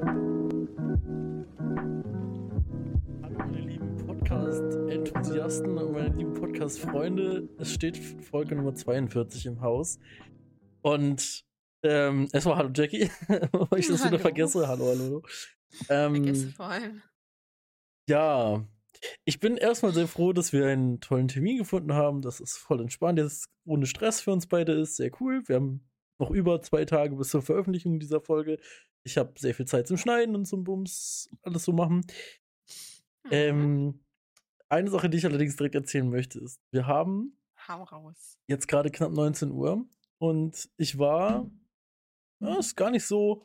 Hallo meine lieben Podcast-Enthusiasten und meine lieben Podcast-Freunde. Es steht Folge Nummer 42 im Haus. Und ähm, erstmal hallo Jackie, bevor ich das wieder Hallo. vergesse. Hallo, hallo. Vergesse Ähm, vor allem. ja, ich bin erstmal sehr froh, dass wir einen tollen Termin gefunden haben. Das ist voll entspannt, jetzt ohne Stress für uns beide ist. Sehr cool. Wir haben noch über zwei Tage bis zur Veröffentlichung dieser Folge. Ich habe sehr viel Zeit zum Schneiden und zum Bums alles so machen. Mhm. Ähm, eine Sache, die ich allerdings direkt erzählen möchte, ist, wir haben Hau raus. jetzt gerade knapp 19 Uhr und ich war, ja, ist gar nicht so,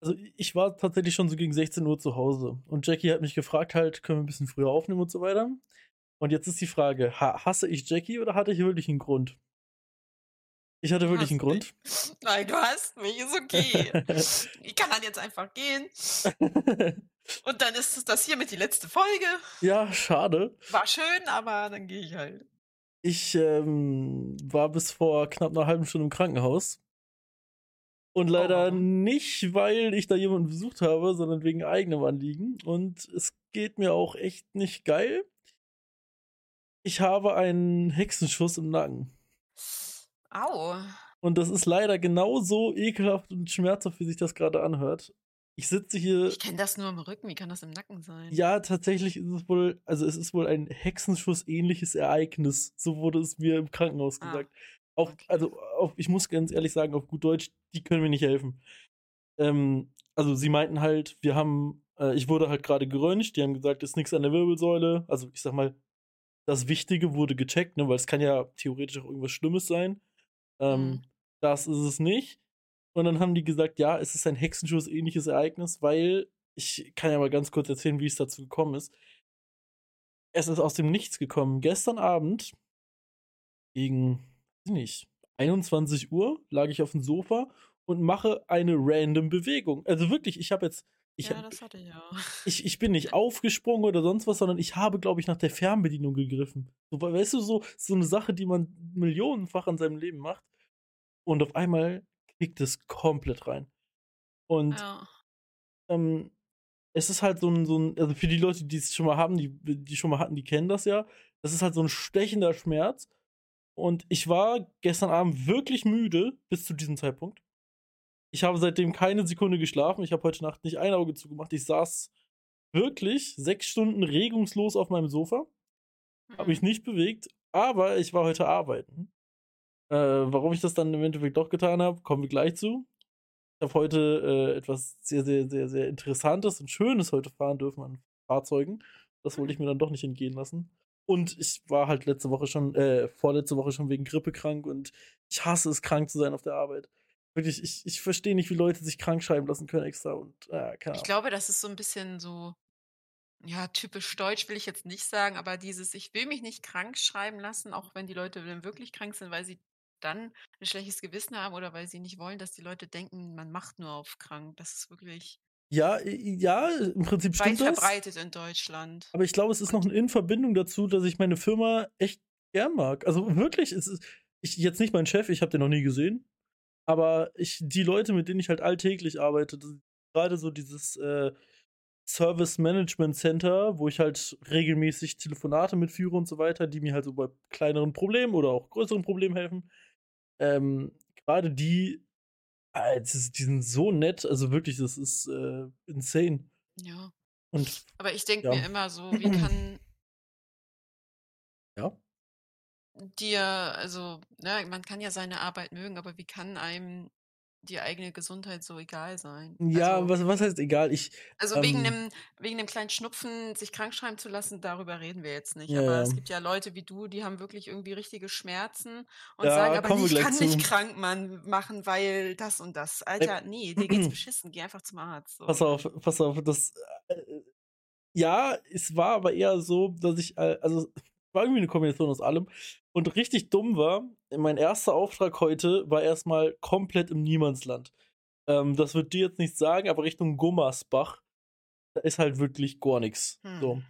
also ich war tatsächlich schon so gegen 16 Uhr zu Hause und Jackie hat mich gefragt halt, können wir ein bisschen früher aufnehmen und so weiter. Und jetzt ist die Frage, ha hasse ich Jackie oder hatte ich wirklich einen Grund? Ich hatte wirklich einen Grund. mich. Nein, du hast mich, ist okay. ich kann dann jetzt einfach gehen. Und dann ist das hiermit die letzte Folge. ja, schade. War schön, aber dann gehe ich halt. Ich ähm, war bis vor knapp einer halben Stunde im Krankenhaus. Und leider Oh. nicht, weil ich da jemanden besucht habe, sondern wegen eigenem Anliegen. Und es geht mir auch echt nicht geil. Ich habe einen Hexenschuss im Nacken. Au. Und das ist leider genauso ekelhaft und schmerzhaft, wie sich das gerade anhört. Ich sitze hier. Ich kenne das nur im Rücken. Wie kann das im Nacken sein? Ja, tatsächlich ist es wohl, also es ist wohl ein Hexenschuss-ähnliches Ereignis. So wurde es mir im Krankenhaus Ah, gesagt. Auf, okay. also auf, ich muss ganz ehrlich sagen, auf gut Deutsch, die können mir nicht helfen. Ähm, also sie meinten halt, wir haben, äh, ich wurde halt gerade geröntgt, die haben gesagt, es ist nichts an der Wirbelsäule. Also ich sag mal, das Wichtige wurde gecheckt, ne, weil es kann ja theoretisch auch irgendwas Schlimmes sein. Ähm, Mhm. Das ist es nicht. Und dann haben die gesagt, ja, es ist ein Hexenschuss-ähnliches Ereignis, weil ich kann ja mal ganz kurz erzählen, wie es dazu gekommen ist. Es ist aus dem Nichts gekommen. Gestern Abend gegen, weiß nicht, 21 Uhr lag ich auf dem Sofa und mache eine random Bewegung. Also wirklich, ich habe jetzt, ich, ja, das hatte ich auch. ich, ich bin nicht aufgesprungen oder sonst was, sondern ich habe, glaube ich, nach der Fernbedienung gegriffen. So, weißt du, so, so eine Sache, die man millionenfach in seinem Leben macht. Und auf einmal kickt es komplett rein. Und Ja. ähm, es ist halt so ein, so ein, also für die Leute, die es schon mal haben, die, die schon mal hatten, die kennen das ja. Das ist halt so ein stechender Schmerz. Und ich war gestern Abend wirklich müde bis zu diesem Zeitpunkt. Ich habe seitdem keine Sekunde geschlafen. Ich habe heute Nacht nicht ein Auge zugemacht. Ich saß wirklich sechs Stunden regungslos auf meinem Sofa, habe mich Mhm. nicht bewegt, aber ich war heute arbeiten. Äh, warum ich das dann im Endeffekt doch getan habe, kommen wir gleich zu. Ich habe heute äh, etwas sehr, sehr, sehr, sehr Interessantes und Schönes heute fahren dürfen an Fahrzeugen. Das wollte ich mir dann doch nicht entgehen lassen. Und ich war halt letzte Woche schon, äh, vorletzte Woche schon wegen Grippe krank und ich hasse es, krank zu sein auf der Arbeit. Wirklich, ich, ich verstehe nicht, wie Leute sich krank schreiben lassen können extra und äh, keine Ich Ahnung. glaube, das ist so ein bisschen so, ja, typisch deutsch will ich jetzt nicht sagen, aber dieses, ich will mich nicht krank schreiben lassen, auch wenn die Leute dann wirklich krank sind, weil sie dann ein schlechtes Gewissen haben oder weil sie nicht wollen, dass die Leute denken, man macht nur auf krank. Das ist wirklich Ja, ja, im Prinzip weit stimmt das. verbreitet in Deutschland. Aber ich glaube, es ist noch in Verbindung dazu, dass ich meine Firma echt gern mag. Also wirklich, es ist ich jetzt nicht mein Chef, ich habe den noch nie gesehen, aber ich die Leute, mit denen ich halt alltäglich arbeite, gerade so dieses äh, Service Management Center, wo ich halt regelmäßig Telefonate mitführe und so weiter, die mir halt so bei kleineren Problemen oder auch größeren Problemen helfen. Ähm, gerade die, äh, die sind so nett, also wirklich, das ist äh, insane. ja, Und aber ich denke ja. mir immer so, wie kann dir, also, ne, man kann ja seine Arbeit mögen, aber wie kann einem die eigene Gesundheit so egal sein? Ja, Also, was, was heißt egal? Ich, also wegen ähm, einem, wegen einem kleinen Schnupfen sich krank schreiben zu lassen, darüber reden wir jetzt nicht. ja, Aber es gibt ja Leute wie du, die haben wirklich irgendwie richtige Schmerzen und Ja, sagen aber, ich kann nicht zu. krank man, machen, weil das und das. Äh, Alter, nee, dir geht's beschissen, geh einfach zum Arzt. pass So. auf, pass auf, das, äh, ja, es war aber eher so, dass ich, äh, also, es war irgendwie eine Kombination aus allem. Und richtig dumm war, mein erster Auftrag heute war erstmal komplett im Niemandsland. Ähm, das wird dir jetzt nicht sagen, aber Richtung Gummersbach, da ist halt wirklich gar nichts. So. Hm,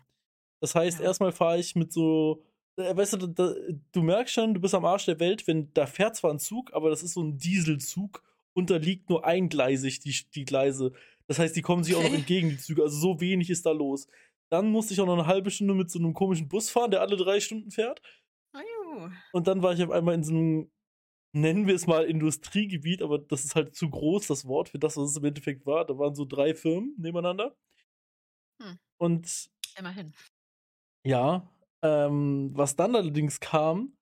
Das heißt, ja. erstmal fahre ich mit so, äh, weißt du, da, du merkst schon, du bist am Arsch der Welt, wenn da fährt zwar ein Zug, aber das ist so ein Dieselzug und da liegt nur eingleisig die, die Gleise. Das heißt, die kommen sich auch noch entgegen, die Züge. Also so wenig ist da los. Dann musste ich auch noch eine halbe Stunde mit so einem komischen Bus fahren, der alle drei Stunden fährt. Ju. Und dann war ich auf einmal in so einem, nennen wir es mal Industriegebiet, aber das ist halt zu groß, das Wort, für das, was es im Endeffekt war. Da waren so drei Firmen nebeneinander. Hm. Und Immerhin. ja, ähm, was dann allerdings kam,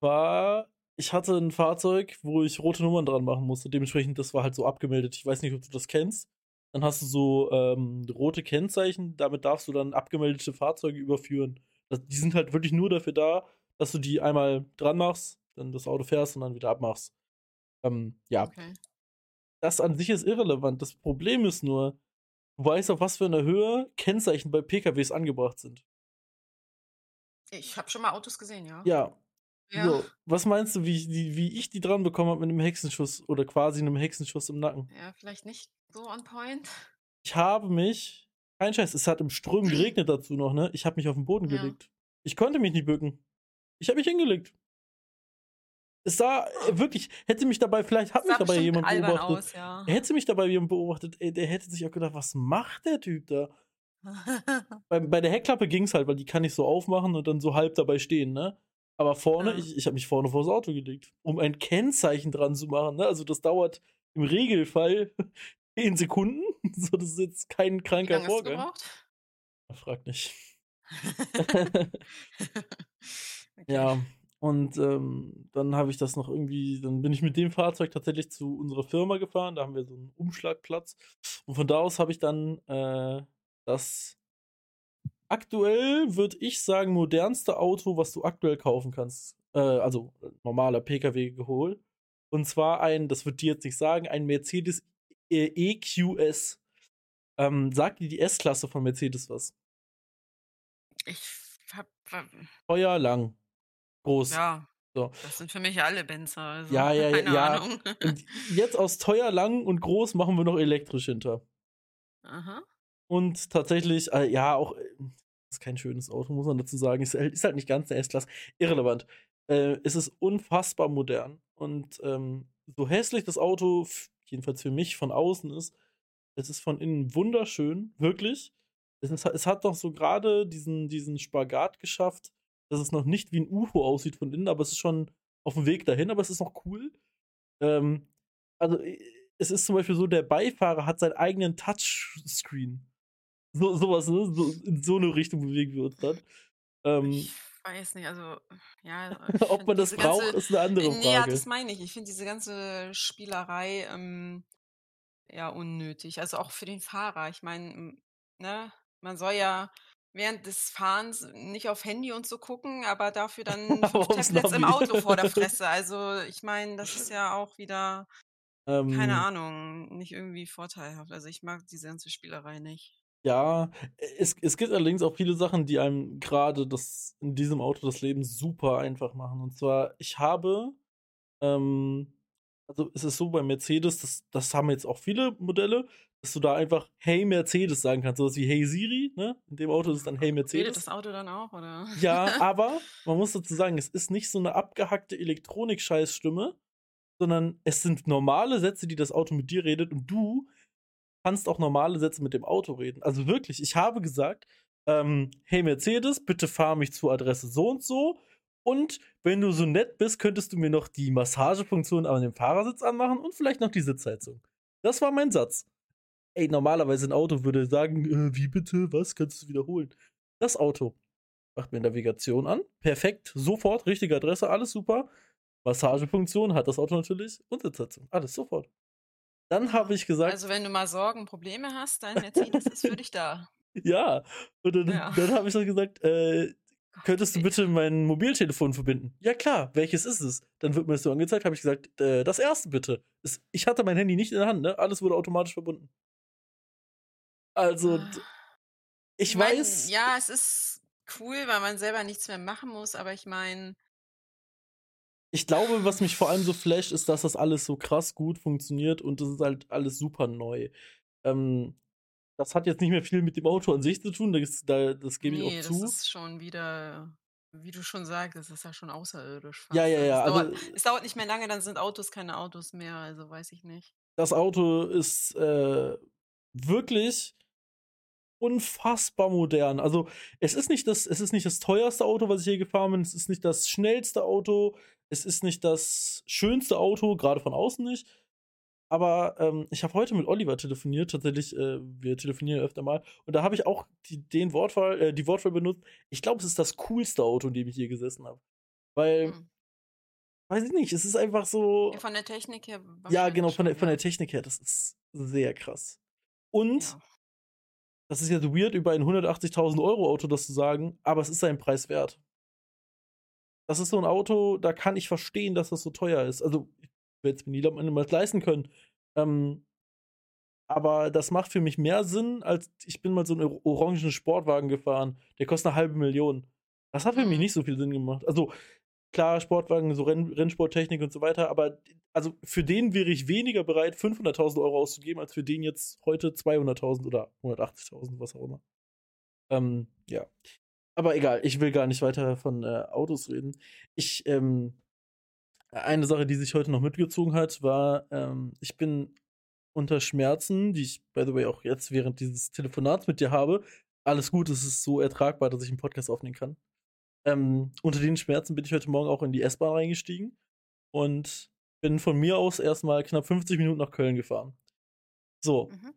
war, ich hatte ein Fahrzeug, wo ich rote Nummern dran machen musste. Dementsprechend, das war halt so abgemeldet. Ich weiß nicht, ob du das kennst. Dann hast du so ähm, rote Kennzeichen, damit darfst du dann abgemeldete Fahrzeuge überführen. Das, die sind halt wirklich nur dafür da, dass du die einmal dran machst, dann das Auto fährst und dann wieder abmachst. Ähm, ja, Okay. das an sich ist irrelevant. Das Problem ist nur, du weißt, auf was für einer Höhe Kennzeichen bei PKWs angebracht sind. Ich habe schon mal Autos gesehen, ja. Ja, Ja. So, was meinst du, wie ich die, wie ich die dran bekommen habe mit einem Hexenschuss oder quasi einem Hexenschuss im Nacken? ja, vielleicht nicht so on point. Ich habe mich, kein Scheiß, es hat im Strömen geregnet dazu noch, ne? Ich habe mich auf den Boden Ja. gelegt. Ich konnte mich nicht bücken. Ich habe mich hingelegt. Es sah äh, wirklich, hätte mich dabei, vielleicht hat mich dabei jemand beobachtet. aus, ja. Hätte mich dabei jemand beobachtet, ey, der hätte sich auch gedacht, was macht der Typ da? Bei, bei der Heckklappe ging es halt, weil die kann ich so aufmachen und dann so halb dabei stehen, ne? Aber vorne, Ja. ich, ich habe mich vorne vors Auto gelegt, um ein Kennzeichen dran zu machen, ne? Also das dauert im Regelfall 10 Sekunden. So, das ist jetzt kein kranker lange hast du Vorgang. Frag nicht. Okay. Ja, und ähm, dann habe ich das noch irgendwie, dann bin ich mit dem Fahrzeug tatsächlich zu unserer Firma gefahren, da haben wir so einen Umschlagplatz. Und von da aus habe ich dann äh, das aktuell, würde ich sagen, modernste Auto, was du aktuell kaufen kannst. Äh, also normaler PKW geholt. Und zwar ein, das wird dir jetzt nicht sagen, ein Mercedes äh, EQS. Ähm, sagt dir die S-Klasse von Mercedes was? Ich hab, hab Teuer, lang, groß. ja, So. das sind für mich alle Benzer. Also Ja, ja, ja, ja. Und jetzt aus teuer, lang und groß machen wir noch elektrisch hinter. Aha. Und tatsächlich, äh, ja, auch, äh, ist kein schönes Auto, muss man dazu sagen. Ist, halt- ist halt nicht ganz eine S-Klasse. Irrelevant. Äh, es ist unfassbar modern. Und ähm, so hässlich das Auto, jedenfalls für mich, von außen ist, es ist von innen wunderschön, wirklich. Es, ist, es hat doch so gerade diesen, diesen Spagat geschafft, dass es noch nicht wie ein UFO aussieht von innen, aber es ist schon auf dem Weg dahin, aber es ist noch cool. Ähm, also, es ist zum Beispiel so, der Beifahrer hat seinen eigenen Touchscreen. So, sowas, ne? So, in so eine Richtung bewegen wir uns dann. Ähm, Ich weiß nicht, also, ja. ich ob man das braucht, ganze- ist eine andere Nee, ja, Frage. das meine ich. Ich finde diese ganze Spielerei ähm, ja unnötig. Also auch für den Fahrer. Ich meine, ne, man soll ja während des Fahrens nicht auf Handy und so gucken, aber dafür dann fünf Tablets im. Auto vor der Fresse. Also ich meine, das ist ja auch wieder, Ähm, keine Ahnung, nicht irgendwie vorteilhaft. Also ich mag diese ganze Spielerei nicht. Ja, es, es gibt allerdings auch viele Sachen, die einem gerade das in diesem Auto das Leben super einfach machen. Und zwar, ich habe, ähm, also es ist so bei Mercedes, das, das haben jetzt auch viele Modelle, dass du da einfach Hey Mercedes sagen kannst, sowas wie Hey Siri, ne? In dem Auto ist es dann Hey Redet Mercedes. das Auto dann auch, oder? Ja, aber man muss dazu sagen, es ist nicht so eine abgehackte Elektronik-Scheißstimme, sondern es sind normale Sätze, die das Auto mit dir redet und du kannst auch normale Sätze mit dem Auto reden. Also wirklich, ich habe gesagt, ähm, hey Mercedes, bitte fahr mich zur Adresse so und so. Und wenn du so nett bist, könntest du mir noch die Massagefunktion an dem Fahrersitz anmachen und vielleicht noch die Sitzheizung. Das war mein Satz. Ey, normalerweise ein Auto würde sagen, äh, wie bitte, was, kannst du wiederholen? Das Auto macht mir Navigation an. Perfekt, sofort, richtige Adresse, alles super. Massagefunktion hat das Auto natürlich und Sitzheizung. Alles sofort. Dann habe ich gesagt, Also wenn du mal Sorgen, Probleme hast, dein Mercedes ist für dich da. ja. Und dann, Ja. dann habe ich noch gesagt, äh, könntest du bitte mein Mobiltelefon verbinden? Ja klar, welches ist es? Dann wird mir das so angezeigt, habe ich gesagt, äh, das erste bitte. Es, ich hatte mein Handy nicht in der Hand, ne? Alles wurde automatisch verbunden. Also, d- ich, Ich mein, weiß, Ja, es ist cool, weil man selber nichts mehr machen muss, aber ich meine, ich glaube, was mich vor allem so flasht, ist, dass das alles so krass gut funktioniert und das ist halt alles super neu. Ähm, das hat jetzt nicht mehr viel mit dem Auto an sich zu tun, das, da, das gebe ich nee, auch zu. das ist schon wieder, wie du schon sagst, das ist ja schon außerirdisch. Ja, fast. ja, Also ja, Es, also- dauert, es dauert nicht mehr lange, dann sind Autos keine Autos mehr, also weiß ich nicht. das Auto ist äh, wirklich unfassbar modern. Also, es ist nicht das, es ist nicht das teuerste Auto, was ich je gefahren bin. Es ist nicht das schnellste Auto. Es ist nicht das schönste Auto, gerade von außen nicht. Aber ähm, ich habe heute mit Oliver telefoniert, tatsächlich, äh, wir telefonieren öfter mal. Und da habe ich auch die, den Wortwahl, äh, die Wortwahl benutzt. Ich glaube, es ist das coolste Auto, in dem ich je gesessen habe. Weil, hm. weiß ich nicht, es ist einfach so. Ja, von der Technik her. Ja, genau, von der, von der Technik her, das ist sehr krass. Und ja das ist jetzt weird, über ein 180.000 Euro Auto das zu sagen, aber es ist seinen Preis wert. Das ist so ein Auto, da kann ich verstehen, dass das so teuer ist. Also, ich werde es mir niemals leisten können. Ähm, aber das macht für mich mehr Sinn, als ich bin mal so einen orangen Sportwagen gefahren. Der kostet eine halbe Million. Das hat für mich mhm. nicht so viel Sinn gemacht. Also, klar, Sportwagen, so Renn Rennsporttechnik und so weiter, aber also für den wäre ich weniger bereit, 500.000 Euro auszugeben, als für den jetzt heute 200.000 oder 180.000, was auch immer. Ähm, ja. Aber egal, ich will gar nicht weiter von äh, Autos reden. Ich, ähm, eine Sache, die sich heute noch mitgezogen hat, war, ähm, ich bin unter Schmerzen, die ich, by the way, auch jetzt während dieses Telefonats mit dir habe. Alles gut, es ist so ertragbar, dass ich einen Podcast aufnehmen kann. Ähm, unter den Schmerzen bin ich heute Morgen auch in die S-Bahn reingestiegen und bin von mir aus erstmal knapp 50 Minuten nach Köln gefahren. So. Mhm.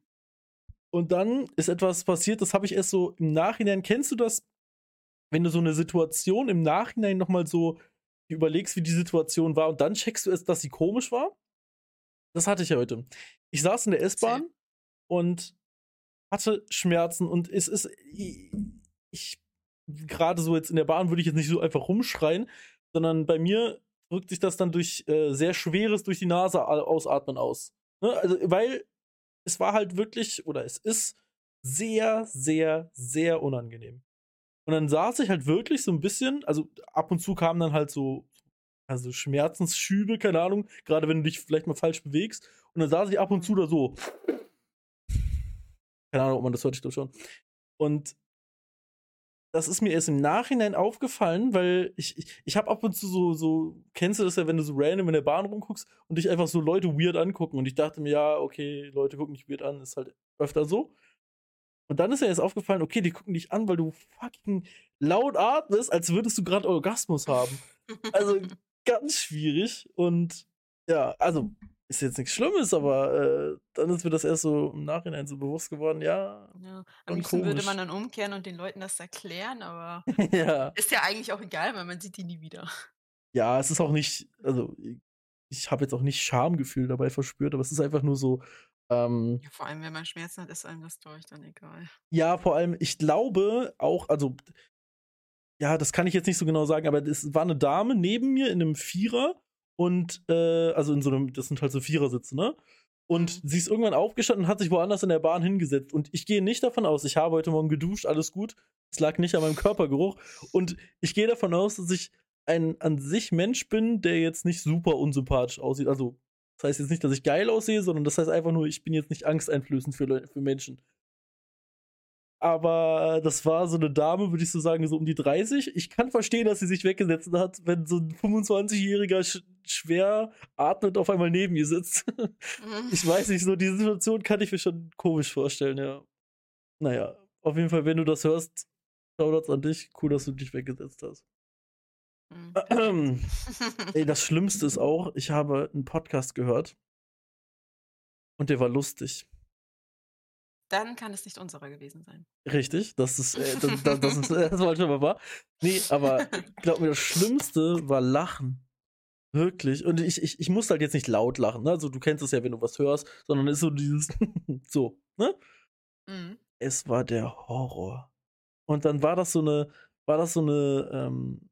Und dann ist etwas passiert, das habe ich erst so im Nachhinein. Kennst du das, wenn du so eine Situation im Nachhinein nochmal so überlegst, wie die Situation war und dann checkst du erst, dass sie komisch war? Das hatte ich ja heute. Ich saß in der S-Bahn und hatte Schmerzen und es ist. Ich, ich gerade so jetzt in der Bahn würde ich jetzt nicht so einfach rumschreien, sondern bei mir drückt sich das dann durch äh, sehr schweres durch die Nase ausatmen aus. Ne? Also, weil es war halt wirklich, oder es ist sehr, sehr, sehr unangenehm. Und dann saß ich halt wirklich so ein bisschen, also ab und zu kamen dann halt so, also Schmerzensschübe, keine Ahnung, gerade wenn du dich vielleicht mal falsch bewegst. Und dann saß ich ab und zu da so. Keine Ahnung, ob man das hört, ich glaube schon. Und das ist mir erst im Nachhinein aufgefallen, weil ich, ich, ich habe ab und zu so, so, kennst du das ja, wenn du so random in der Bahn rumguckst und dich einfach so Leute weird angucken und ich dachte mir, ja, okay, Leute gucken dich weird an, ist halt öfter so. Und dann ist mir erst aufgefallen, okay, die gucken dich an, weil du fucking laut atmest, als würdest du gerade Orgasmus haben. Also ganz schwierig und ja, also ist jetzt nichts Schlimmes, aber äh, dann ist mir das erst so im Nachhinein so bewusst geworden, ja. ja am liebsten würde man dann umkehren und den Leuten das erklären, aber ja. ist ja eigentlich auch egal, weil man sieht die nie wieder. Ja, es ist auch nicht, also ich habe jetzt auch nicht Schamgefühl dabei verspürt, aber es ist einfach nur so. Ähm, ja, vor allem, wenn man Schmerzen hat, ist einem das durch dann egal. Ja, vor allem, ich glaube auch, also ja, das kann ich jetzt nicht so genau sagen, aber es war eine Dame neben mir in einem Vierer und äh, also in so einem, das sind halt so Vierersitze, ne? Und mhm. sie ist irgendwann aufgestanden und hat sich woanders in der Bahn hingesetzt. Und ich gehe nicht davon aus, ich habe heute Morgen geduscht, alles gut. Es lag nicht an meinem Körpergeruch. Und ich gehe davon aus, dass ich ein an sich Mensch bin, der jetzt nicht super unsympathisch aussieht. Also, das heißt jetzt nicht, dass ich geil aussehe, sondern das heißt einfach nur, ich bin jetzt nicht angsteinflößend für, für Menschen. Aber das war so eine Dame, würde ich so sagen, so um die 30. Ich kann verstehen, dass sie sich weggesetzt hat, wenn so ein 25-Jähriger sch schwer atmet auf einmal neben ihr sitzt. Mhm. ich weiß nicht, so die Situation kann ich mir schon komisch vorstellen, ja. Naja, auf jeden Fall, wenn du das hörst, Shoutouts an dich. Cool, dass du dich weggesetzt hast. Mhm. Ey, das Schlimmste ist auch, ich habe einen Podcast gehört und der war lustig dann kann es nicht unserer gewesen sein. Richtig, das ist, äh, das, das, das, ist, das war schon mal wahr. Nee, aber glaub mir, das Schlimmste war Lachen. Wirklich. Und ich, ich, ich musste halt jetzt nicht laut lachen, ne? Also du kennst es ja, wenn du was hörst, sondern ist so dieses so, ne? Mhm. Es war der Horror. Und dann war das so eine, war das so eine, ähm,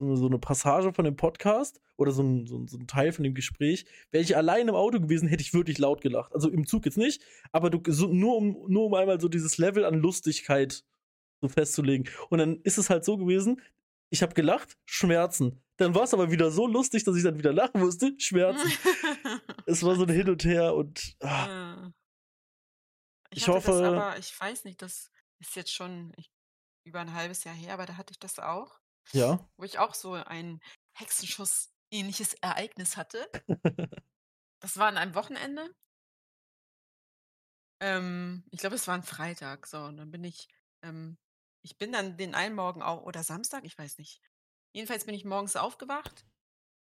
so eine Passage von dem Podcast oder so ein, so ein, so ein Teil von dem Gespräch, wäre ich allein im Auto gewesen, hätte ich wirklich laut gelacht. Also im Zug jetzt nicht, aber du, so, nur, um, nur um einmal so dieses Level an Lustigkeit so festzulegen. Und dann ist es halt so gewesen, ich habe gelacht, Schmerzen. Dann war es aber wieder so lustig, dass ich dann wieder lachen musste, Schmerzen. es war so ein Hin und Her und. Ah. Ich, ich hoffe. aber, ich weiß nicht, das ist jetzt schon ich, über ein halbes Jahr her, aber da hatte ich das auch. Ja. Wo ich auch so ein Hexenschuss-ähnliches Ereignis hatte. Das war an einem Wochenende. Ähm, ich glaube, es war 'n Freitag, so und dann bin ich ähm, ich bin dann den einen Morgen au oder Samstag, ich weiß nicht. Jedenfalls bin ich morgens aufgewacht,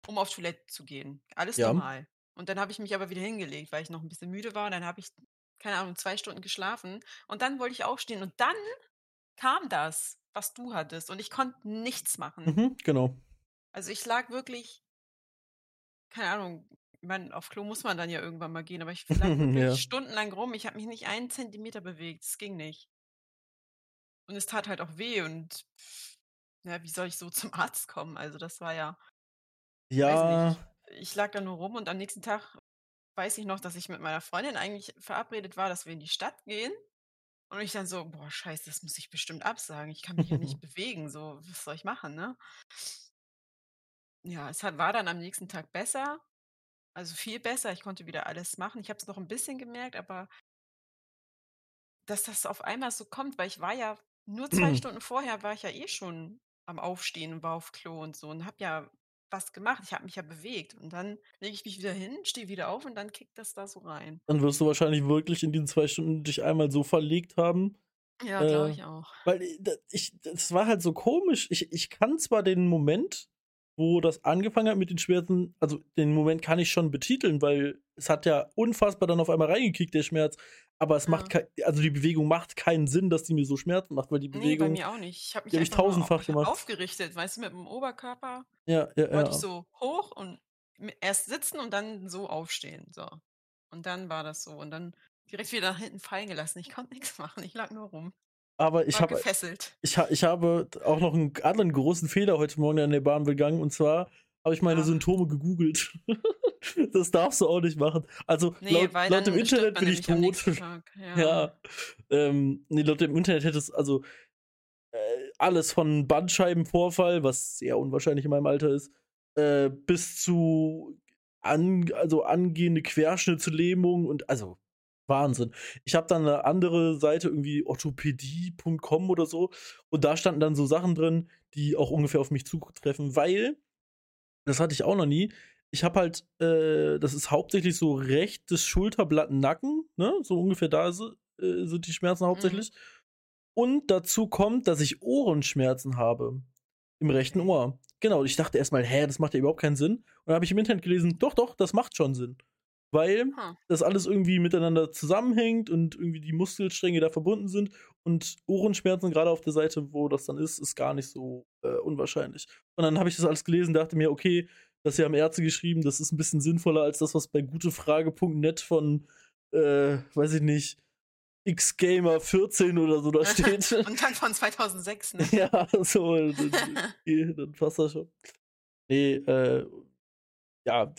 um auf Toilette zu gehen. Alles Ja. normal. Und dann habe ich mich aber wieder hingelegt, weil ich noch 'n bisschen müde war und dann habe ich, keine Ahnung, 2 Stunden geschlafen und dann wollte ich aufstehen und dann kam das, was du hattest und ich konnte nichts machen. Mhm, genau. Also, ich lag wirklich keine Ahnung, ich meine, auf Klo muss man dann ja irgendwann mal gehen, aber ich lag wirklich Ja. stundenlang rum. Ich habe mich nicht einen Zentimeter bewegt. Es ging nicht. Und es tat halt auch weh und ja, wie soll ich so zum Arzt kommen? Also, das war ja Ja. nicht. Ich lag da nur rum und am nächsten Tag weiß ich noch, dass ich mit meiner Freundin eigentlich verabredet war, dass wir in die Stadt gehen. Und ich dann so: „Boah, scheiße, das muss ich bestimmt absagen. Ich kann mich ja nicht bewegen, so, was soll ich machen“, ne? Ja, es hat war dann am nächsten Tag besser, also viel besser. Ich konnte wieder alles machen. Ich habe es noch 'n bisschen gemerkt, aber dass das auf einmal so kommt, weil ich war ja nur 2 Stunden vorher war ich ja eh schon am Aufstehen und war auf Klo und so und habe ja was gemacht. Ich habe mich ja bewegt und dann lege ich mich wieder hin, stehe wieder auf und dann kickt das da so rein. Dann wirst du wahrscheinlich wirklich in diesen 2 Stunden dich einmal so verlegt haben. Ja, glaube Äh, ich auch. weil, äh, ich das war halt so komisch. Ich ich kann zwar den Moment, wo das angefangen hat mit den Schmerzen also, den Moment kann ich schon betiteln, weil es hat ja unfassbar dann auf einmal reingekickt, der Schmerz. Aber es macht Ja. kei also, die Bewegung macht keinen Sinn, dass die mir so Schmerzen macht, weil die Ne, bei Bewegung mir auch nicht. Ich habe mich die habe ich einfach nur au tausendfach gemacht. aufgerichtet, weißt du, mit'm Oberkörper Ja, ja, wollte ich ja. so hoch und erst sitzen und dann so aufstehen, so. Und dann war das so und dann direkt wieder nach hinten fallen gelassen. Ich konnte nix machen. Ich lag nur rum. Aber ich habe ich ich habe auch noch 'n anderen großen Fehler heute Morgen an der Bahn begangen und zwar habe ich meine Ach. Symptome gegoogelt. Das darfst du auch nicht machen. Also, Ne, laut laut dem Internet bin ich tot. Ja. Ja. Ähm, ne, laut dem Internet hätte es also, äh, alles von Bandscheibenvorfall, was sehr unwahrscheinlich in meinem Alter ist, äh, bis zu an also, angehende Querschnittslähmung und also, Wahnsinn. Ich habe dann 'ne andere Seite, irgendwie orthopädie.com oder so und da standen dann so Sachen drin, die auch ungefähr auf mich zutreffen, weil das hatte ich auch noch nie. Ich habe halt äh, das ist hauptsächlich so rechtes Schulterblatt, Nacken, ne? So ungefähr da si äh, sind die Schmerzen Mhm. hauptsächlich. Und dazu kommt, dass ich Ohrenschmerzen habe im rechten. Ohr. Genau, ich dachte erst mal: „Hä, das macht ja überhaupt keinen Sinn.“ Und dann habe ich im Internet gelesen: „Doch, doch, das macht schon Sinn.“ Weil Ha. das alles irgendwie miteinander zusammenhängt und irgendwie die Muskelstränge da verbunden sind und Ohrenschmerzen, grade auf der Seite, wo das dann ist, ist gar nicht so, äh, unwahrscheinlich. Und dann habe ich das alles gelesen, dachte mir: „Okay, das hier haben Ärzte geschrieben, das ist 'n bisschen sinnvoller als das, was bei gutefrage.net von, äh, weiß ich nicht, xgamer14 oder so da steht. Und dann von 2006, ne? Ja, so, dann okay, dann passt das schon. Ne, äh, ja,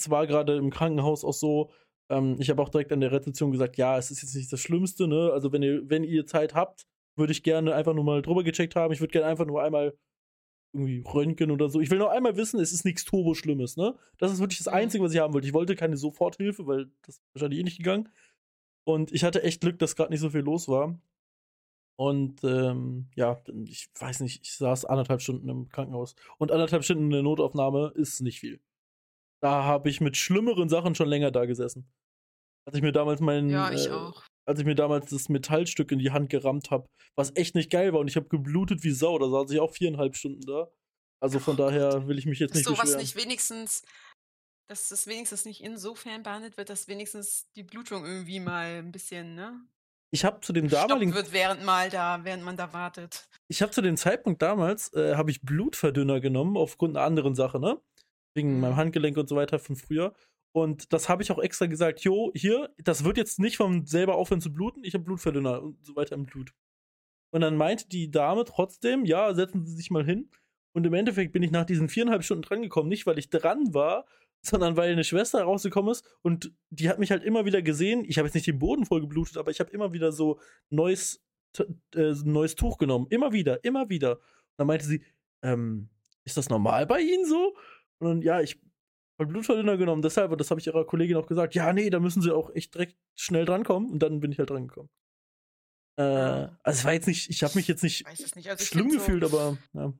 es war grade im Krankenhaus auch so, ähm, ich habe auch direkt an der Rezeption gesagt: „Ja, es ist jetzt nicht das Schlimmste, ne? Also, wenn ihr wenn ihr Zeit habt, würde ich gerne einfach nur mal drüber gecheckt haben. Ich würde gerne einfach nur einmal irgendwie Röntgen oder so. Ich will nur einmal wissen, es ist nix Turboschlimmes, ne? Das ist wirklich das Mhm. Einzige, was ich haben wollte. Ich wollte keine Soforthilfe, weil das ist wahrscheinlich eh nicht gegangen. Und ich hatte echt Glück, dass grad nicht so viel los war. Und, ähm, ja, ich weiß nicht, ich saß 1,5 Stunden im Krankenhaus. Und 1,5 Stunden in der Notaufnahme ist nicht viel. Da habe ich mit schlimmeren Sachen schon länger da gesessen. Als ich mir damals mein Ja, ich äh, auch. als ich mir damals das Metallstück in die Hand gerammt habe, was echt nicht geil war und ich habe geblutet wie Sau, da saß ich auch 4,5 Stunden da. Also, von Oh Gott. daher will ich mich jetzt nicht so was beschweren. nicht wenigstens dass das wenigstens nicht insofern behandelt wird, dass wenigstens die Blutung irgendwie mal 'n bisschen, ne Ich habe zu dem damaligen wird, während mal da während man da wartet. ich habe zu dem Zeitpunkt damals, äh, habe ich Blutverdünner genommen aufgrund 'ner anderen Sache, ne? Wegen meinem Mhm. Handgelenk und so weiter von früher. Und das habe ich auch extra gesagt: „Jo, hier, das wird jetzt nicht von selber aufhören zu bluten, ich habe Blutverdünner und so weiter im Blut.“ Und dann meinte die Dame trotzdem: „Ja, setzen Sie sich mal hin.“ Und im Endeffekt bin ich nach diesen 4,5 Stunden drangekommen, nicht weil ich dran war, sondern weil 'ne Schwester rausgekommen ist und die hat mich halt immer wieder gesehen. Ich habe jetzt nicht den Boden voll geblutet, aber ich habe immer wieder so neues äh, neues Tuch genommen. Immer wieder, immer wieder. Und dann meinte sie: „Ähm, ist das normal bei Ihnen so?“ Und dann: „Ja, ich habe Blutverdünner genommen, deshalb.“ Und das habe ich ihrer Kollegin auch gesagt: „Ja, ne, da müssen Sie auch echt direkt schnell drankommen.“ Und dann bin ich halt drangekommen. Äh, Ja. also, es war jetzt nicht ich habe mich jetzt Ich nicht nicht. Also, schlimm finde so gefühlt, aber ja.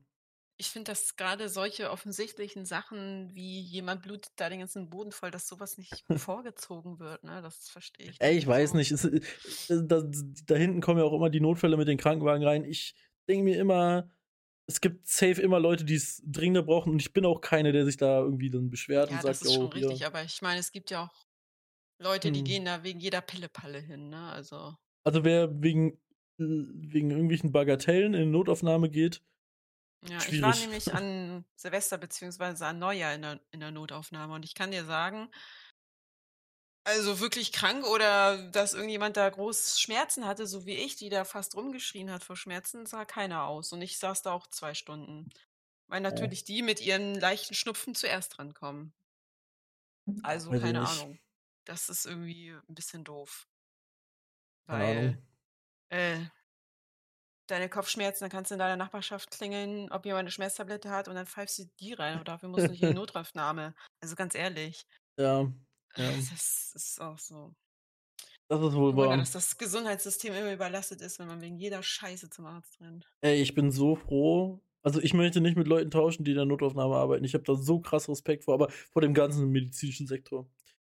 ich finde, dass gerade solche offensichtlichen Sachen wie jemand blutet da den ganzen Boden voll, dass sowas nicht vorgezogen wird, ne? Das verstehe ich Ey, ich weiß Also nicht. Es, äh, da, da hinten kommen ja auch immer die Notfälle mit den Krankenwagen rein. Ich denke mir immer, es gibt safe immer Leute, die es dringender brauchen. Und ich bin auch keiner, der sich da irgendwie dann beschwert ja, und das sagt, ist schon oh, richtig, aber ich meine, es gibt ja auch Leute, die Hm. gehen da wegen jeder Pille-Palle hin, ne? Also Also wer wegen, äh, wegen irgendwelchen Bagatellen in Notaufnahme geht, Ja, ich war schwierig. nämlich an Silvester beziehungsweise an Neujahr in der in der Notaufnahme und ich kann dir sagen also wirklich krank oder dass irgendjemand da groß Schmerzen hatte, so wie ich, die da fast rumgeschrien hat vor Schmerzen, sah keiner aus. Und ich saß da auch 2 Stunden. Weil natürlich die mit ihren leichten Schnupfen zuerst drankommen. Also, Weiß ich keine nicht. Ahnung. Das ist irgendwie 'n bisschen doof. Keine Weil, Ahnung. äh deine Kopfschmerzen, dann kannst du in deiner Nachbarschaft klingeln, ob jemand 'ne Schmerztablette hat und dann pfeifst du die rein und dafür musst du nicht in die Notaufnahme. Also, ganz ehrlich. Ja, ja. Das ist auch so. Das ist wohl wahr. dass das Gesundheitssystem immer überlastet ist, wenn man wegen jeder Scheiße zum Arzt rennt. Ey, ich bin so froh. Also, ich möchte nicht mit Leuten tauschen, die in der Notaufnahme arbeiten. Ich habe da so krass Respekt vor, aber vor dem ganzen medizinischen Sektor,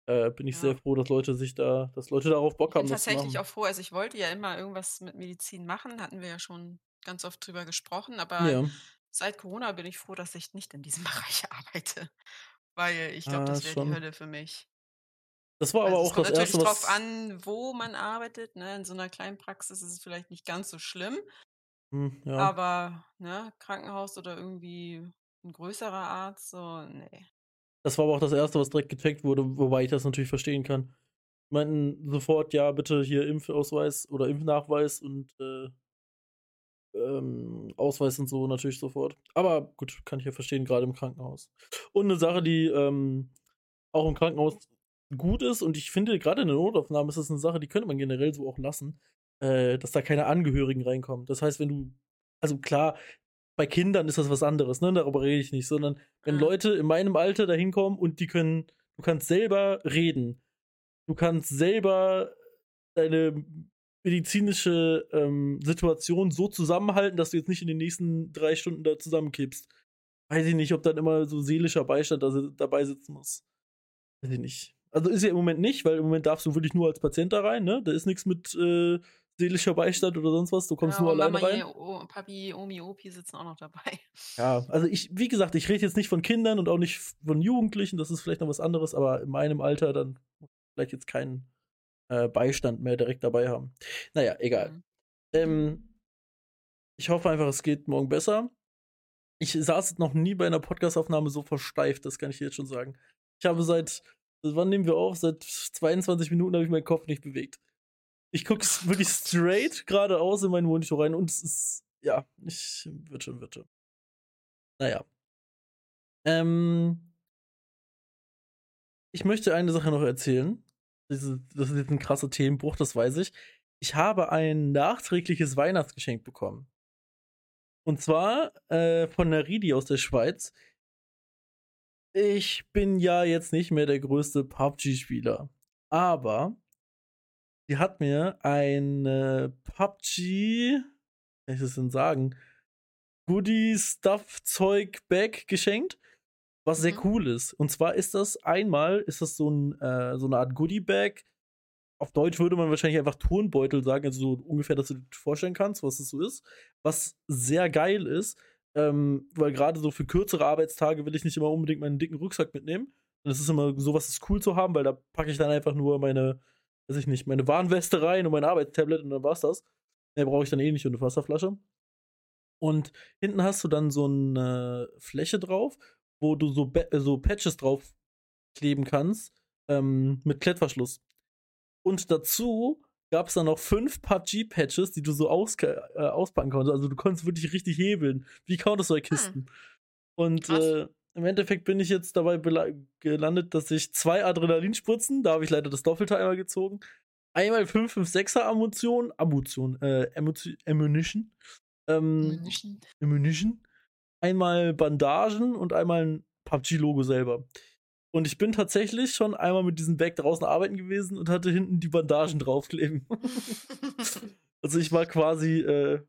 äh, bin ich sehr Ja. froh, dass Leute sich da dass Leute darauf Bock Ich bin haben, das zu tatsächlich auch froh also, ich wollte ja immer irgendwas mit Medizin machen, hatten wir ja schon ganz oft drüber gesprochen, aber Ja. seit Corona bin ich froh, dass ich nicht in diesem Bereich arbeite, weil ich glaube, Ah, das wäre die Hölle für mich. Das war aber Also, es auch kommt das natürlich Erste, drauf was an, wo man arbeitet, ne? In so 'ner kleinen Praxis ist es vielleicht nicht ganz so schlimm. Hm, ja. Aber, ne, Krankenhaus oder irgendwie 'n größerer Arzt, so, ne. Das war aber auch das Erste, was direkt gecheckt wurde, wobei ich das natürlich verstehen kann. Meinten sofort: „Ja, bitte hier Impfausweis oder Impfnachweis und, äh“ „ähm, Ausweis und so natürlich sofort.“ Aber gut, kann ich ja verstehen, grade im Krankenhaus. Und 'ne Sache, die, ähm, auch im Krankenhaus gut ist und ich finde, grade in der Notaufnahme ist das 'ne Sache, die könnte man generell so auch lassen, äh, dass da keine Angehörigen reinkommen. Das heißt, wenn du also klar, bei Kindern ist das was anderes, ne? Darüber rede ich nicht, sondern wenn Mhm. Leute in meinem Alter da hinkommen und die können du kannst selber reden. Du kannst selber deine medizinische, ähm, Situation so zusammenhalten, dass du jetzt nicht in den nächsten 3 Stunden da zusammenkippst. Weiß ich nicht, ob dann immer so seelischer Beistand da dabei sitzen muss. Weiß ich nicht. Also, ist ja im Moment nicht, weil im Moment darfst du wirklich nur als Patient da rein, ne? Da ist nix mit, äh, seelischer Beistand oder sonst was. Du kommst Ja, nur alleine Mama, rein. hier, O Papi, Omi, Opi sitzen auch noch dabei. Ja, also ich wie gesagt, ich rede jetzt nicht von Kindern und auch nicht von Jugendlichen, das ist vielleicht noch was anderes, aber in meinem Alter dann vielleicht jetzt keinen, äh, Beistand mehr direkt dabei haben. Na ja, egal. Mhm. Ähm ich hoffe einfach, es geht morgen besser. Ich saß noch nie bei 'ner Podcastaufnahme so versteift, das kann ich dir jetzt schon sagen. Ich habe seit wann nehmen wir auf? Seit 22 Minuten habe ich meinen Kopf nicht bewegt. Ich gucke wirklich straight geradeaus in meinen Monitor rein und es ist ja, ich wird schon, wird schon. Na ja. Ähm ich möchte eine Sache noch erzählen. Das ist jetzt 'n krasser Themenbruch, das weiß ich. Ich habe ein nachträgliches Weihnachtsgeschenk bekommen. Und zwar, äh, von 'ner Ridi aus der Schweiz. Ich bin ja jetzt nicht mehr der größte PUBG-Spieler, aber sie hat mir ein, PUBG kann ich das denn sagen? Goodie-Stuff-Zeug-Bag geschenkt, was sehr Mhm. cool ist. Und zwar ist das einmal ist das so 'n äh, so 'ne Art Goodie-Bag. Auf Deutsch würde man wahrscheinlich einfach Turnbeutel sagen, also so ungefähr, dass du dir vorstellen kannst, was das so ist. Was sehr geil ist, ähm, weil grade so für kürzere Arbeitstage will ich nicht immer unbedingt meinen dicken Rucksack mitnehmen. Und es ist immer so was ist cool zu haben, weil da packe ich dann einfach nur meine weiß ich nicht, meine Warnweste rein und mein Arbeitstablet und dann war's das. Mehr brauche ich dann eh nicht und 'ne Wasserflasche. Und hinten hast du dann so 'ne Fläche drauf, wo du so Be so Patches drauf kleben kannst, ähm, mit Klettverschluss. Und dazu gab's dann noch 5 PUBG-Patches, die du so auske äh, auspacken konntest. Also, du konntest wirklich richtig hebeln, wie Counter-Strike-Kisten. Hm. Und, äh, im Endeffekt bin ich jetzt dabei gelandet, dass ich 2 Adrenalinspritzen da habe ich leider das Doppelte einmal gezogen, einmal 5,56er Ammunition Ammunition, äh, Ammunition, ähm, Ammunition. Ammunition, einmal Bandagen und einmal 'n PUBG-Logo selber. Und ich bin tatsächlich schon einmal mit diesem Bag draußen arbeiten gewesen und hatte hinten die Bandagen draufkleben. Also, ich war quasi, äh,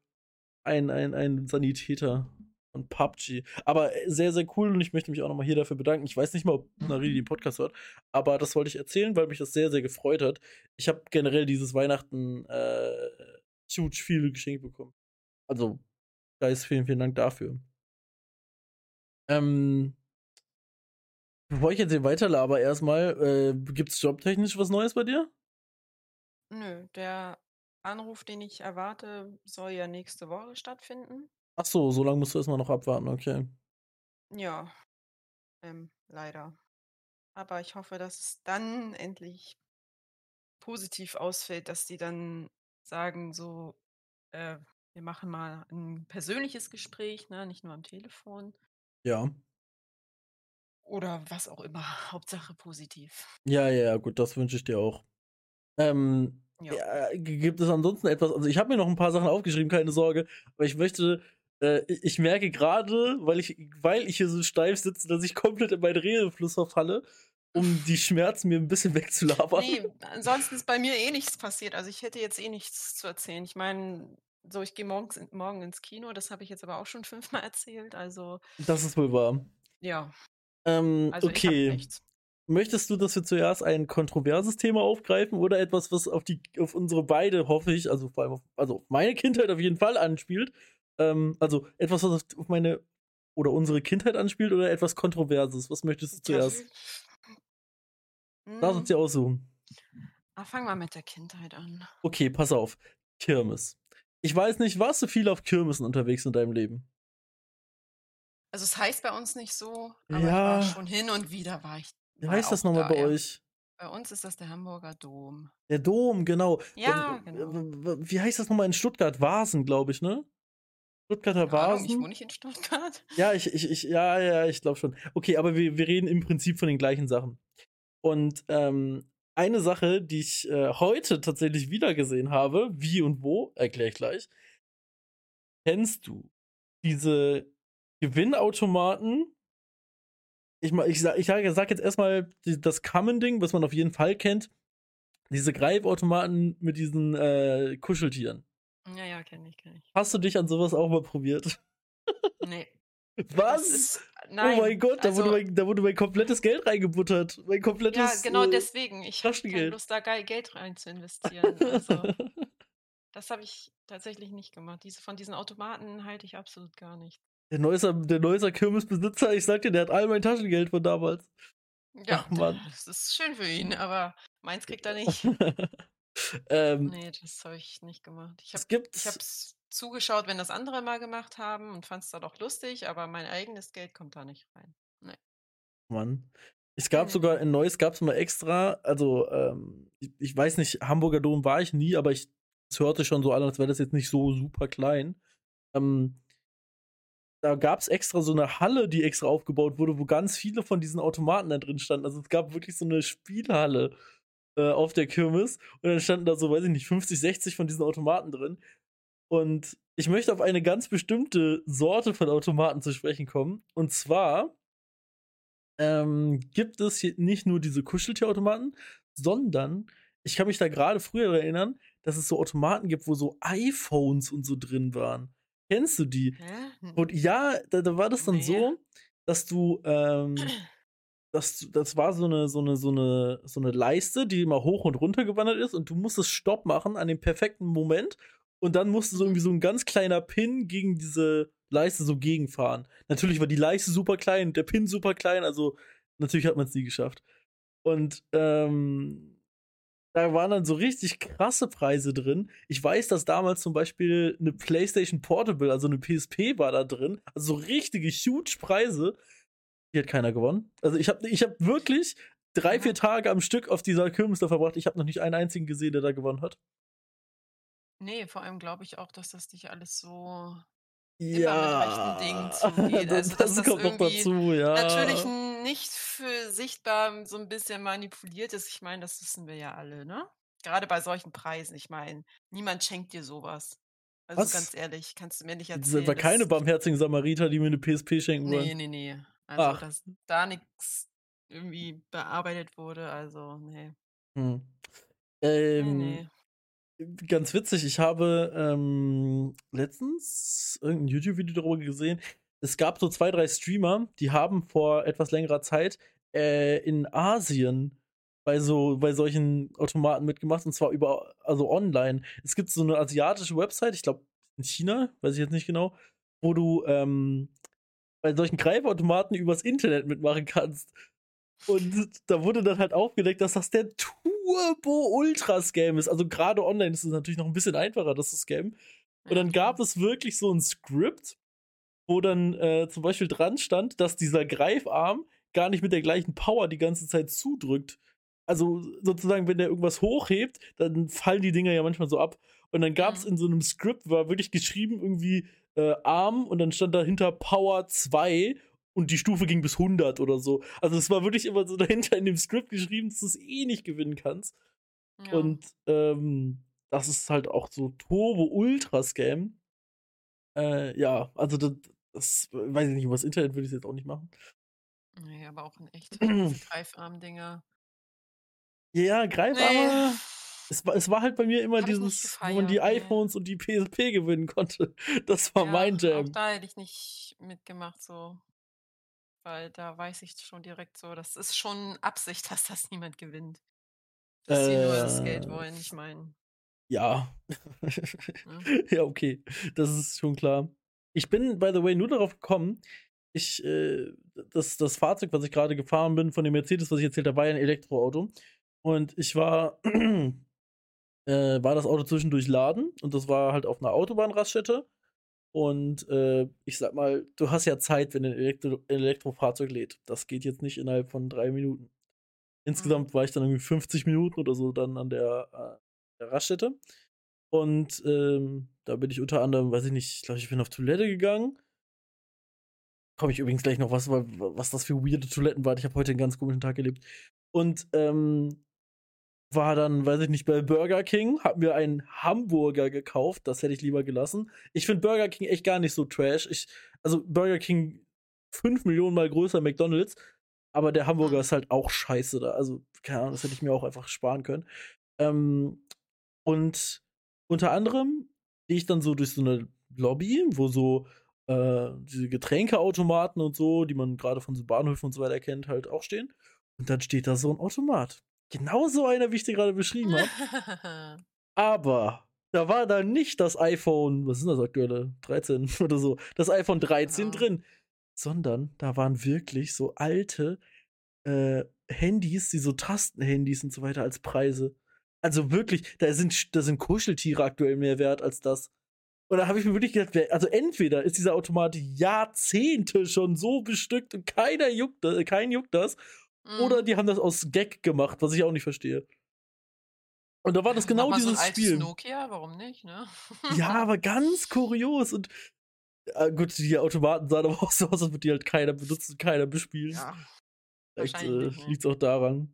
ein ein ein Sanitäter. und PUBG. Aber äh, sehr, sehr cool und ich möchte mich auch nochmal hier dafür bedanken. Ich weiß nicht mal, ob Naridi den Podcast hört, aber das wollte ich erzählen, weil mich das sehr, sehr gefreut hat. Ich habe generell dieses Weihnachten äh, huge viele Geschenke bekommen. Also, da ist vielen, vielen Dank dafür. Ähm, bevor ich jetzt hier weiterlaber, erstmal, äh, gibt es jobtechnisch was Neues bei dir? Nö, der Anruf, den ich erwarte, soll ja nächste Woche stattfinden. Ach so, so lange musst du erstmal noch abwarten, okay. Ja, ähm, leider. Aber ich hoffe, dass es dann endlich positiv ausfällt, dass die dann sagen, so, äh, wir machen mal ein persönliches Gespräch, ne, nicht nur am Telefon. Ja. Oder was auch immer. Hauptsache positiv. Ja, ja, gut, das wünsche ich dir auch. Ähm, Ja. ja, gibt es ansonsten etwas? Also, ich habe mir noch ein paar Sachen aufgeschrieben, keine Sorge, aber ich möchte, äh, ich merke gerade, weil ich, weil ich hier so steif sitze, dass ich komplett in meinen Redefluss verfalle, um die Schmerzen mir ein bisschen wegzulabern. Nee, ansonsten ist bei mir eh nichts passiert. Also ich hätte jetzt eh nichts zu erzählen. Ich meine, so, ich gehe morgens morgen ins Kino, das habe ich jetzt aber auch schon fünfmal erzählt. Also, Das ist wohl wahr. ja, Ähm, also okay. Möchtest du, dass wir zuerst ein kontroverses Thema aufgreifen oder etwas, was auf die, auf unsere beide, hoffe ich, also vor allem auf, also auf meine Kindheit auf jeden Fall anspielt? Ähm, also etwas, was auf- meine oder unsere Kindheit anspielt oder etwas Kontroverses? Was möchtest du zuerst? Lass uns Hm, dir aussuchen. ah, fang mal mit der Kindheit an. Okay, pass auf. Kirmes. Ich weiß nicht, warst du viel auf Kirmesen unterwegs in deinem Leben? Also es heißt bei uns nicht so, aber ich Ja. war schon hin und wieder war ich. Wie war heißt das nochmal da, bei ja. euch? Bei uns ist das der Hamburger Dom. Der Dom, genau. Ja, genau. Wie heißt das nochmal in Stuttgart? Vasen, glaube ich, ne? Stuttgarter Keine Ahnung, ich Vasen. wohne nicht in Stuttgart. Ja, ich, ich, ich, ja, ja, ich glaube schon. Okay, aber wir, wir reden im Prinzip von den gleichen Sachen. Und ähm, eine Sache, die ich äh, heute tatsächlich wieder gesehen habe, wie und wo, erkläre ich gleich. Kennst du diese Gewinnautomaten? Ich, ich, sag, ich sag, jetzt erstmal das Common-Ding, was man auf jeden Fall kennt. Diese Greifautomaten mit diesen äh, Kuscheltieren. Ja, ja, kenne ich, kenne ich. Hast du dich an sowas auch mal probiert? Nee. Was? Ist, nein. oh mein Gott, da, also, wurde mein, da wurde mein komplettes Geld reingebuttert. Mein komplettes. Ja, genau äh, deswegen. Ich habe keine. Lust, da geil Geld rein zu investieren. Also, das habe ich tatsächlich nicht gemacht. Diese, von diesen Automaten halte ich absolut gar nicht. Der Neusser, der Neusser Kirmesbesitzer, ich sag dir, der hat all mein Taschengeld von damals. Ja, Ach, Mann. das ist schön für ihn, aber meins kriegt er nicht. ähm, Nee, das habe ich nicht gemacht. Ich es habe hab's zugeschaut, wenn das andere mal gemacht haben und fand es da doch lustig, aber mein eigenes Geld kommt da nicht rein. Mann. Es gab Nee. sogar in Neuss gab es mal extra, also ähm, ich, ich weiß nicht, Hamburger Dom war ich nie, aber ich es hörte schon so an, als wäre das jetzt nicht so super klein. Ähm, da gab es extra so eine Halle, die extra aufgebaut wurde, wo ganz viele von diesen Automaten da drin standen. Also es gab wirklich so eine Spielhalle äh, auf der Kirmes und dann standen da so, weiß ich nicht, 50, 60 von diesen Automaten drin. Und ich möchte auf eine ganz bestimmte Sorte von Automaten zu sprechen kommen. Und zwar ähm, gibt es hier nicht nur diese Kuscheltierautomaten, sondern ich kann mich da gerade früher erinnern, dass es so Automaten gibt, wo so iPhones und so drin waren. Kennst du die? Hä? Und ja, da, da war das dann Nee. so, dass du, ähm, das, das war so eine, so eine, so eine, so eine Leiste, die immer hoch und runter gewandert ist und du musstest Stopp machen an dem perfekten Moment und dann musste so irgendwie so ein ganz kleiner Pin gegen diese Leiste so gegenfahren. Natürlich war die Leiste super klein, der Pin super klein, also natürlich hat man es nie geschafft. Und ähm, da waren dann so richtig krasse Preise drin. Ich weiß, dass damals zum Beispiel eine PlayStation Portable, also eine PSP war da drin. Also so richtige huge Preise. Die hat keiner gewonnen. Also ich habe ich hab wirklich drei, vier Tage am Stück auf dieser Kirmes da verbracht. Ich habe noch nicht einen einzigen gesehen, der da gewonnen hat. Nee, vor allem glaube ich auch, dass das nicht alles so Immer mit rechten Dingen zugeht. das, Also, das das kommt noch dazu, ja. natürlich nicht für sichtbar so ein bisschen manipuliert ist. Ich meine, das wissen wir ja alle, ne? Gerade bei solchen Preisen. Ich meine, niemand schenkt dir sowas. Also Was? ganz ehrlich, kannst du mir nicht Das erzählen. sind aber keine barmherzigen Samariter, die mir eine PSP schenken Nee, wollen. nee, nee. Also, Ach. dass da nichts irgendwie bearbeitet wurde, also, nee. Hm. Nee, Ähm, nee. Ganz witzig, ich habe ähm, letztens irgendein YouTube-Video darüber gesehen. Es gab so zwei, drei Streamer, die haben vor etwas längerer Zeit äh, in Asien bei so bei solchen Automaten mitgemacht und zwar über also online. Es gibt so eine asiatische Website, ich glaube in China, weiß ich jetzt nicht genau, wo du ähm, bei solchen Greifautomaten übers Internet mitmachen kannst. Und da wurde dann halt aufgedeckt, dass das der Turbo-Ultra-Scam ist. Also gerade online ist es natürlich noch ein bisschen einfacher, das zu scammen. Und dann gab es wirklich so ein Skript, wo dann äh, zum Beispiel dran stand, dass dieser Greifarm gar nicht mit der gleichen Power die ganze Zeit zudrückt. Also sozusagen, wenn der irgendwas hochhebt, dann fallen die Dinger ja manchmal so ab. Und dann gab es mhm. in so einem Skript, war wirklich geschrieben irgendwie äh, Arm und dann stand dahinter Power 2 und die Stufe ging bis 100 oder so. Also es war wirklich immer so dahinter in dem Skript geschrieben, dass du es eh nicht gewinnen kannst. Ja. Und ähm, das ist halt auch so Turbo-Ultra-Scam. Äh, ja, also das, das, weiß ich nicht, über das Internet würde ich es jetzt auch nicht machen. Nee, aber auch in echt. Greifarm-Dinger. Ja, Greifarme. Nee. Es war, es war halt bei mir immer Hab dieses, wo man die iPhones nee. und die PSP gewinnen konnte. Das war ja, mein Jam. Auch da hätte ich nicht mitgemacht, so. Weil da weiß ich schon direkt so, das ist schon Absicht, dass das niemand gewinnt. Dass äh, sie nur das Geld äh, wollen, ich meine. Ja. ja. ja, okay. Das ist schon klar. Ich bin, by the way, nur darauf gekommen, ich, äh, das, das Fahrzeug, was ich gerade gefahren bin, von dem Mercedes, was ich erzählt habe, war ja ein Elektroauto. Und ich war, äh, war das Auto zwischendurch laden und das war halt auf einer Autobahnraststätte. Und äh, ich sag mal, du hast ja Zeit, wenn ein Elektro Elektrofahrzeug lädt. Das geht jetzt nicht innerhalb von drei Minuten. Insgesamt mhm. war ich dann irgendwie 50 Minuten oder so dann an der, äh, Raststätte. Und ähm, da bin ich unter anderem, weiß ich nicht, ich glaube, ich bin auf Toilette gegangen. Komme ich übrigens gleich noch was, was das für weirde Toiletten waren. Ich habe heute einen ganz komischen Tag erlebt. Und ähm, war dann, weiß ich nicht, bei Burger King, hab mir einen Hamburger gekauft, das hätte ich lieber gelassen. Ich finde Burger King echt gar nicht so trash. Ich, also Burger King fünf Millionen mal größer McDonalds, aber der Hamburger ist halt auch scheiße da. Also, keine Ahnung, das hätte ich mir auch einfach sparen können. Ähm, und unter anderem gehe ich dann so durch so eine Lobby, wo so äh, diese Getränkeautomaten und so, die man gerade von so Bahnhöfen und so weiter kennt, halt auch stehen. Und dann steht da so ein Automat. Genau so einer, wie ich dir gerade beschrieben habe. Aber da war da nicht das iPhone, was ist das aktuelle? 13 oder so, das iPhone 13 genau. drin, sondern da waren wirklich so alte äh, Handys, die so Tastenhandys und so weiter als Preise. Also wirklich, da sind, da sind Kuscheltiere aktuell mehr wert als das. Und da habe ich mir wirklich gedacht, also entweder ist dieser Automat Jahrzehnte schon so bestückt und keiner juckt, kein juckt das, oder mhm. die haben das aus Gag gemacht, was ich auch nicht verstehe. Und da war das genau dieses so ein Spiel. Nokia, warum nicht, ne? ja, aber ganz kurios und äh, gut, die Automaten sahen aber auch so aus, als würde die halt keiner benutzen, keiner bespielen. Ja. Vielleicht äh, liegt es auch daran.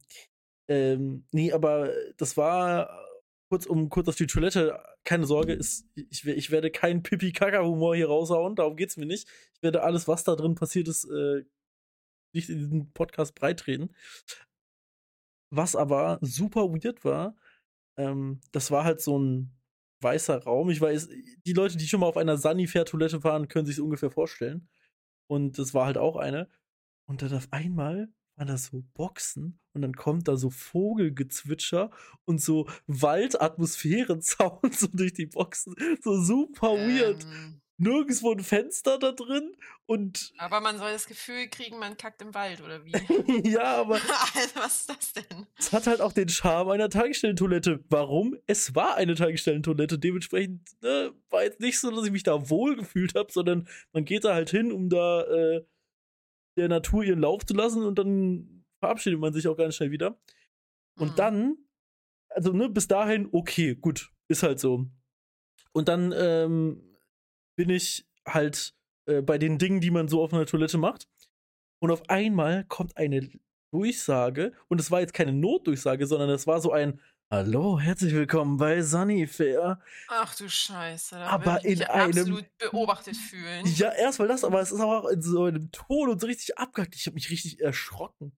Ähm, nee, aber das war kurz um kurz auf die Toilette. Keine Sorge, ist, ich, ich werde keinen Pipi-Kaka-Humor hier raushauen, darum geht's mir nicht. Ich werde alles, was da drin passiert ist, äh, nicht in diesem Podcast breitreden. Was aber super weird war, ähm, das war halt so ein weißer Raum. Ich weiß, die Leute, die schon mal auf einer Sanifair-Toilette waren, können sich es ungefähr vorstellen. Und das war halt auch eine. Und dann auf einmal waren da so Boxen und dann kommt da so Vogelgezwitscher und so Waldatmosphärensound so durch die Boxen. So super weird. Ähm, nirgendwo ein Fenster da drin und. Aber man soll das Gefühl kriegen, man kackt im Wald, oder wie? ja, aber. Alter, was ist das denn? Es hat halt auch den Charme einer Tankstellentoilette. Warum? Es war eine Tankstellentoilette. Dementsprechend ne, war jetzt nicht so, dass ich mich da wohl gefühlt habe, sondern man geht da halt hin, um da äh, der Natur ihren Lauf zu lassen und dann verabschiedet man sich auch ganz schnell wieder. Und mhm. dann, also ne, bis dahin, okay, gut, ist halt so. Und dann ähm, bin ich halt äh, bei den Dingen, die man so auf einer Toilette macht. Und auf einmal kommt eine Durchsage, und es war jetzt keine Notdurchsage, sondern es war so ein Hallo, herzlich willkommen bei Sunnyfair. Ach du Scheiße, da aber in einem absolut beobachtet fühlen. Ja, erstmal das, aber es ist aber auch in so einem Ton und so richtig abgehackt. Ich habe mich richtig erschrocken.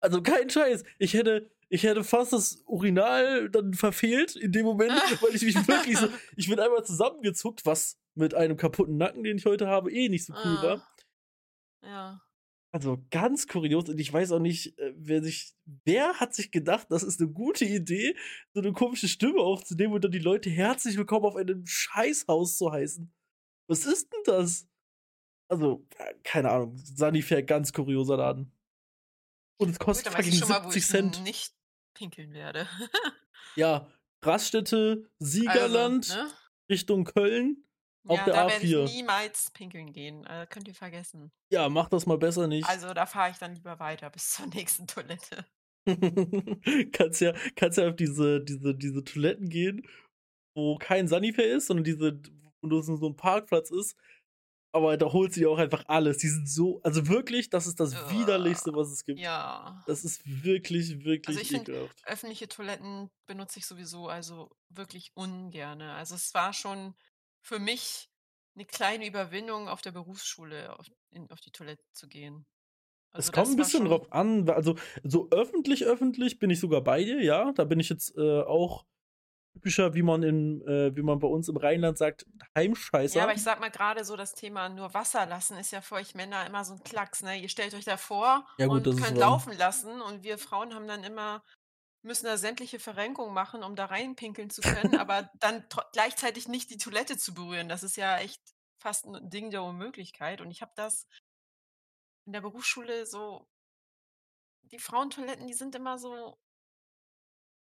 Also kein Scheiß. Ich hätte, ich hätte fast das Urinal dann verfehlt in dem Moment, weil ich mich wirklich so, ich bin einmal zusammengezuckt, was mit einem kaputten Nacken, den ich heute habe, eh nicht so cool ah. war. Ja. Also ganz kurios und ich weiß auch nicht, äh, wer sich, wer hat sich gedacht, das ist eine gute Idee, so eine komische Stimme aufzunehmen und dann die Leute herzlich willkommen auf einem Scheißhaus zu heißen. Was ist denn das? Also, äh, keine Ahnung, Sanifair, ganz kurioser Laden. Und es kostet Gut, fucking ich schon mal, wo 70 ich Cent. nicht pinkeln werde. Ja, Raststätte, Siegerland, Also, ne? Richtung Köln, auf Ja, der da werde ich A4. niemals pinkeln gehen. Äh, könnt ihr vergessen. Ja, mach das mal besser nicht. Also da fahre ich dann lieber weiter bis zur nächsten Toilette. kannst ja, kannst ja auf diese, diese, diese Toiletten gehen, wo kein Sanifair ist, sondern diese, wo so ein Parkplatz ist. Aber da holt sie auch einfach alles. Die sind so, also wirklich, das ist das Uah. widerlichste, was es gibt. Ja. Das ist wirklich, wirklich ich find- ekelhaft. Öffentliche Toiletten benutze ich sowieso also wirklich ungerne. Also es war schon für mich eine kleine Überwindung auf der Berufsschule auf, in, auf die Toilette zu gehen. Es Also kommt ein bisschen schon- drauf an, also so öffentlich, öffentlich bin ich sogar bei dir, ja. Da bin ich jetzt äh, auch typischer, wie man in, äh, wie man bei uns im Rheinland sagt, Heimscheißer. Ja, aber ich sag mal gerade so das Thema nur Wasser lassen ist ja für euch Männer immer so ein Klacks, ne? Ihr stellt euch da vor Ja, gut, und könnt laufen lassen und wir Frauen haben dann immer müssen da sämtliche Verrenkungen machen, um da reinpinkeln zu können, aber dann gleichzeitig nicht die Toilette zu berühren. Das ist ja echt fast ein Ding der Unmöglichkeit und ich habe das in der Berufsschule so die Frauentoiletten, die sind immer so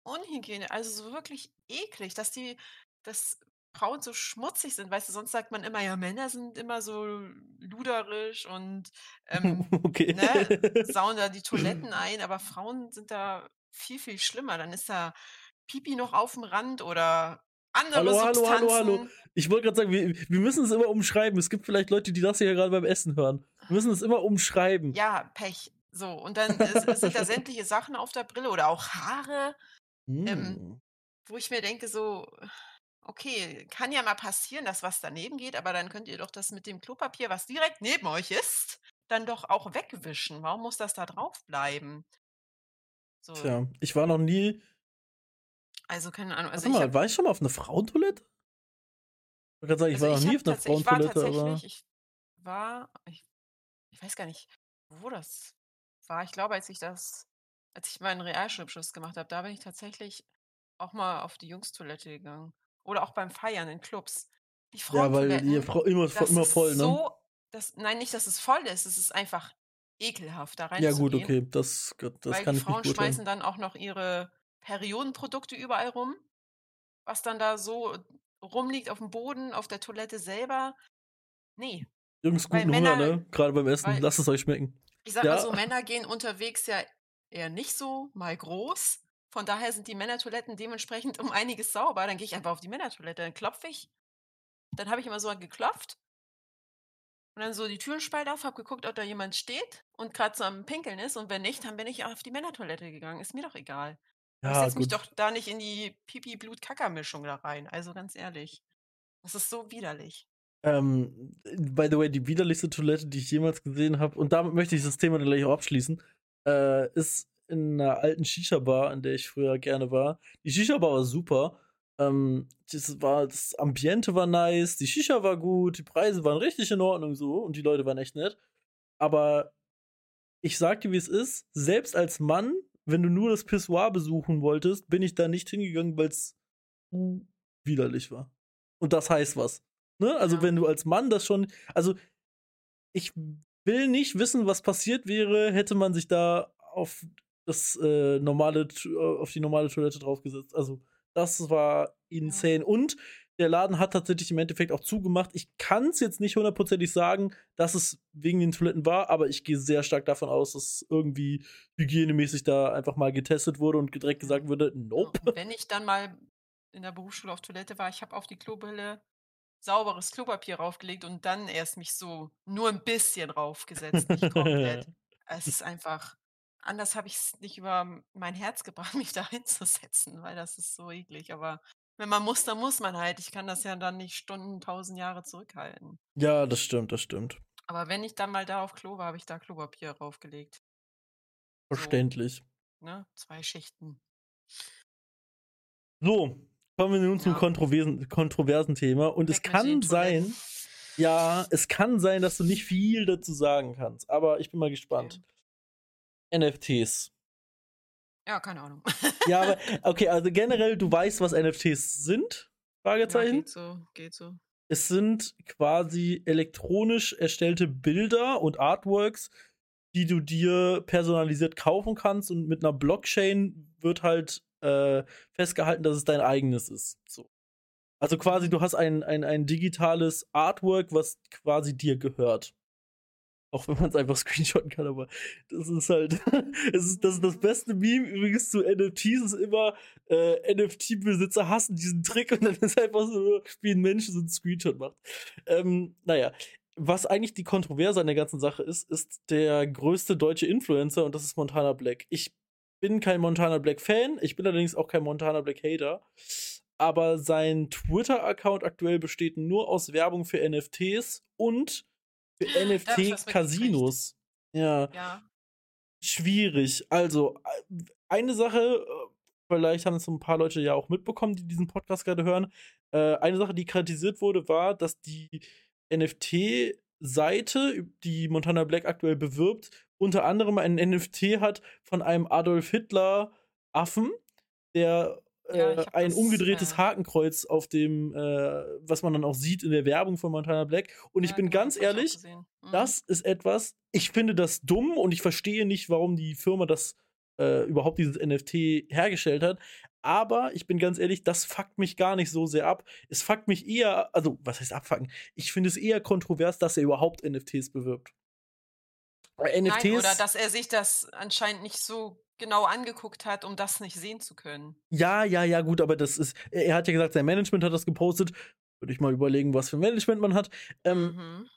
unhygienisch, also so wirklich eklig, dass die, dass Frauen so schmutzig sind. Weißt du, sonst sagt man immer, ja, Männer sind immer so luderisch und ähm, okay. ne, sauen da die Toiletten ein, aber Frauen sind da viel, viel schlimmer. Dann ist da Pipi noch auf dem Rand oder andere Hallo, hallo, Substanzen. hallo, hallo. Ich wollte gerade sagen, wir, wir müssen es immer umschreiben. Es gibt vielleicht Leute, die das hier gerade beim Essen hören. Wir müssen es immer umschreiben. Ja, Pech. So, und dann ist, sind da sämtliche Sachen auf der Brille oder auch Haare, ähm, Hm. wo ich mir denke, so, okay, kann ja mal passieren, dass was daneben geht, aber dann könnt ihr doch das mit dem Klopapier, was direkt neben euch ist, dann doch auch wegwischen. Warum muss das da drauf bleiben? So, Tja, ich war noch nie. also keine Ahnung. Also mal, hab, war ich schon mal auf einer Frauentoilette? Ich gerade sagen, ich also war noch nie auf einer ich Frauentoilette, aber. ich war, ich, ich weiß gar nicht, wo das war. Ich glaube, als ich das, als ich meinen Realschulabschluss gemacht habe, da bin ich tatsächlich auch mal auf die Jungstoilette gegangen. Oder auch beim Feiern in Clubs. Die Ja, weil Frauentoiletten, Frau immer, immer ist voll, ne? so, das, nein, nicht, dass es voll ist, es ist einfach ekelhaft, da ja, gut, reinzugehen. okay. Das, das weil kann die ich Frauen nicht schmeißen dann auch noch ihre Periodenprodukte überall rum, was dann da so rumliegt auf dem Boden, auf der Toilette selber. Nee, Jungs, guten Hunger, Männer- ne? Gerade beim Essen. weil- Lasst es euch schmecken. ich sag Ja. mal so, Männer gehen unterwegs ja eher nicht so mal groß. Von daher sind die Männertoiletten dementsprechend um einiges sauber. Dann gehe ich einfach auf die Männertoilette, dann klopfe ich. Dann habe ich immer so geklopft und dann so die Türenspalt auf, habe geguckt, ob da jemand steht und gerade so am Pinkeln ist. Und wenn nicht, dann bin ich auf die Männertoilette gegangen. Ist mir doch egal. Aber ich Ja, setze mich doch da nicht in die Pipi-Blut-Kacker-Mischung da rein. Also ganz ehrlich. Das ist so widerlich. Ähm, by the way, die widerlichste Toilette, die ich jemals gesehen habe, und damit möchte ich das Thema dann gleich auch abschließen, äh, ist in einer alten Shisha-Bar, in der ich früher gerne war. Die Shisha-Bar war super. Ähm, das, war, das Ambiente war nice, die Shisha war gut, die Preise waren richtig in Ordnung so und die Leute waren echt nett. Aber ich sag dir, wie es ist, selbst als Mann, wenn du nur das Pissoir besuchen wolltest, bin ich da nicht hingegangen, weil es widerlich war. Und das heißt was. Ne? Also, Ja. wenn du als Mann das schon. Also, ich will nicht wissen, was passiert wäre, hätte man sich da auf das äh, normale, äh, auf die normale Toilette draufgesetzt. Also, das war insane. Und der Laden hat tatsächlich im Endeffekt auch zugemacht. Ich kann es jetzt nicht hundertprozentig sagen, dass es wegen den Toiletten war, aber ich gehe sehr stark davon aus, dass irgendwie hygienemäßig da einfach mal getestet wurde und direkt gesagt wurde, nope. Und wenn ich dann mal in der Berufsschule auf Toilette war, ich habe auf die Klobrille sauberes Klopapier raufgelegt und dann erst mich so nur ein bisschen raufgesetzt, nicht komplett. es ist einfach, anders habe ich es nicht über mein Herz gebracht, mich da hinzusetzen, weil das ist so eklig. Aber wenn man muss, dann muss man halt. Ich kann das ja dann nicht Stunden, tausend Jahre zurückhalten. Ja, das stimmt, das stimmt. Aber wenn ich dann mal da auf Klo war, habe ich da Klopapier raufgelegt. Verständlich. Ne? Zwei Schichten. So, kommen wir nun zum Ja. kontroversen, kontroversen Thema. Und es Weg mit kann sein. Ja, es kann sein, dass du nicht viel dazu sagen kannst, aber ich bin mal gespannt. Okay. NFTs. Ja, keine Ahnung. ja, aber okay, also generell, du weißt, was NFTs sind? Fragezeichen. Ja, geht so, geht so. Es sind quasi elektronisch erstellte Bilder und Artworks, die du dir personalisiert kaufen kannst und mit einer Blockchain wird halt äh, festgehalten, dass es dein eigenes ist. So. Also quasi, du hast ein, ein, ein digitales Artwork, was quasi dir gehört. Auch wenn man es einfach screenshotten kann, aber das ist halt, es ist, das, ist das beste Meme übrigens zu NFTs ist immer, äh, NFT-Besitzer hassen diesen Trick und dann ist einfach so, wie ein Mensch so einen Screenshot macht. Ähm, naja, was eigentlich die Kontroverse an der ganzen Sache ist, ist der größte deutsche Influencer und das ist Montana Black. Ich bin kein Montana Black Fan, ich bin allerdings auch kein Montana Black Hater aber sein Twitter-Account aktuell besteht nur aus Werbung für NFTs und für NFT-Casinos. Ja. ja. Schwierig. Also, eine Sache, äh, vielleicht haben es so ein paar Leute ja auch mitbekommen, die diesen Podcast gerade hören. Äh, eine Sache, die kritisiert wurde, war, dass die NFT-Seite, die Montana Black aktuell bewirbt, unter anderem ein NFT hat von einem Adolf Hitler Affen, der ja, äh, ein das, umgedrehtes äh, Hakenkreuz auf dem, äh, was man dann auch sieht in der Werbung von Montana Black. Und ich bin genau, ganz ehrlich, mhm. das ist etwas, ich finde das dumm und ich verstehe nicht, warum die Firma das äh, überhaupt dieses NFT hergestellt hat. Aber ich bin ganz ehrlich, das fuckt mich gar nicht so sehr ab. Es fuckt mich eher, also was heißt abfucken? Ich finde es eher kontrovers, dass er überhaupt NFTs bewirbt. NFTs, Nein, oder dass er sich das anscheinend nicht so genau angeguckt hat, um das nicht sehen zu können. Ja, ja, ja, gut, aber das ist, er hat ja gesagt, sein Management hat das gepostet. Würde ich mal überlegen, was für Management man hat. Ähm, mhm.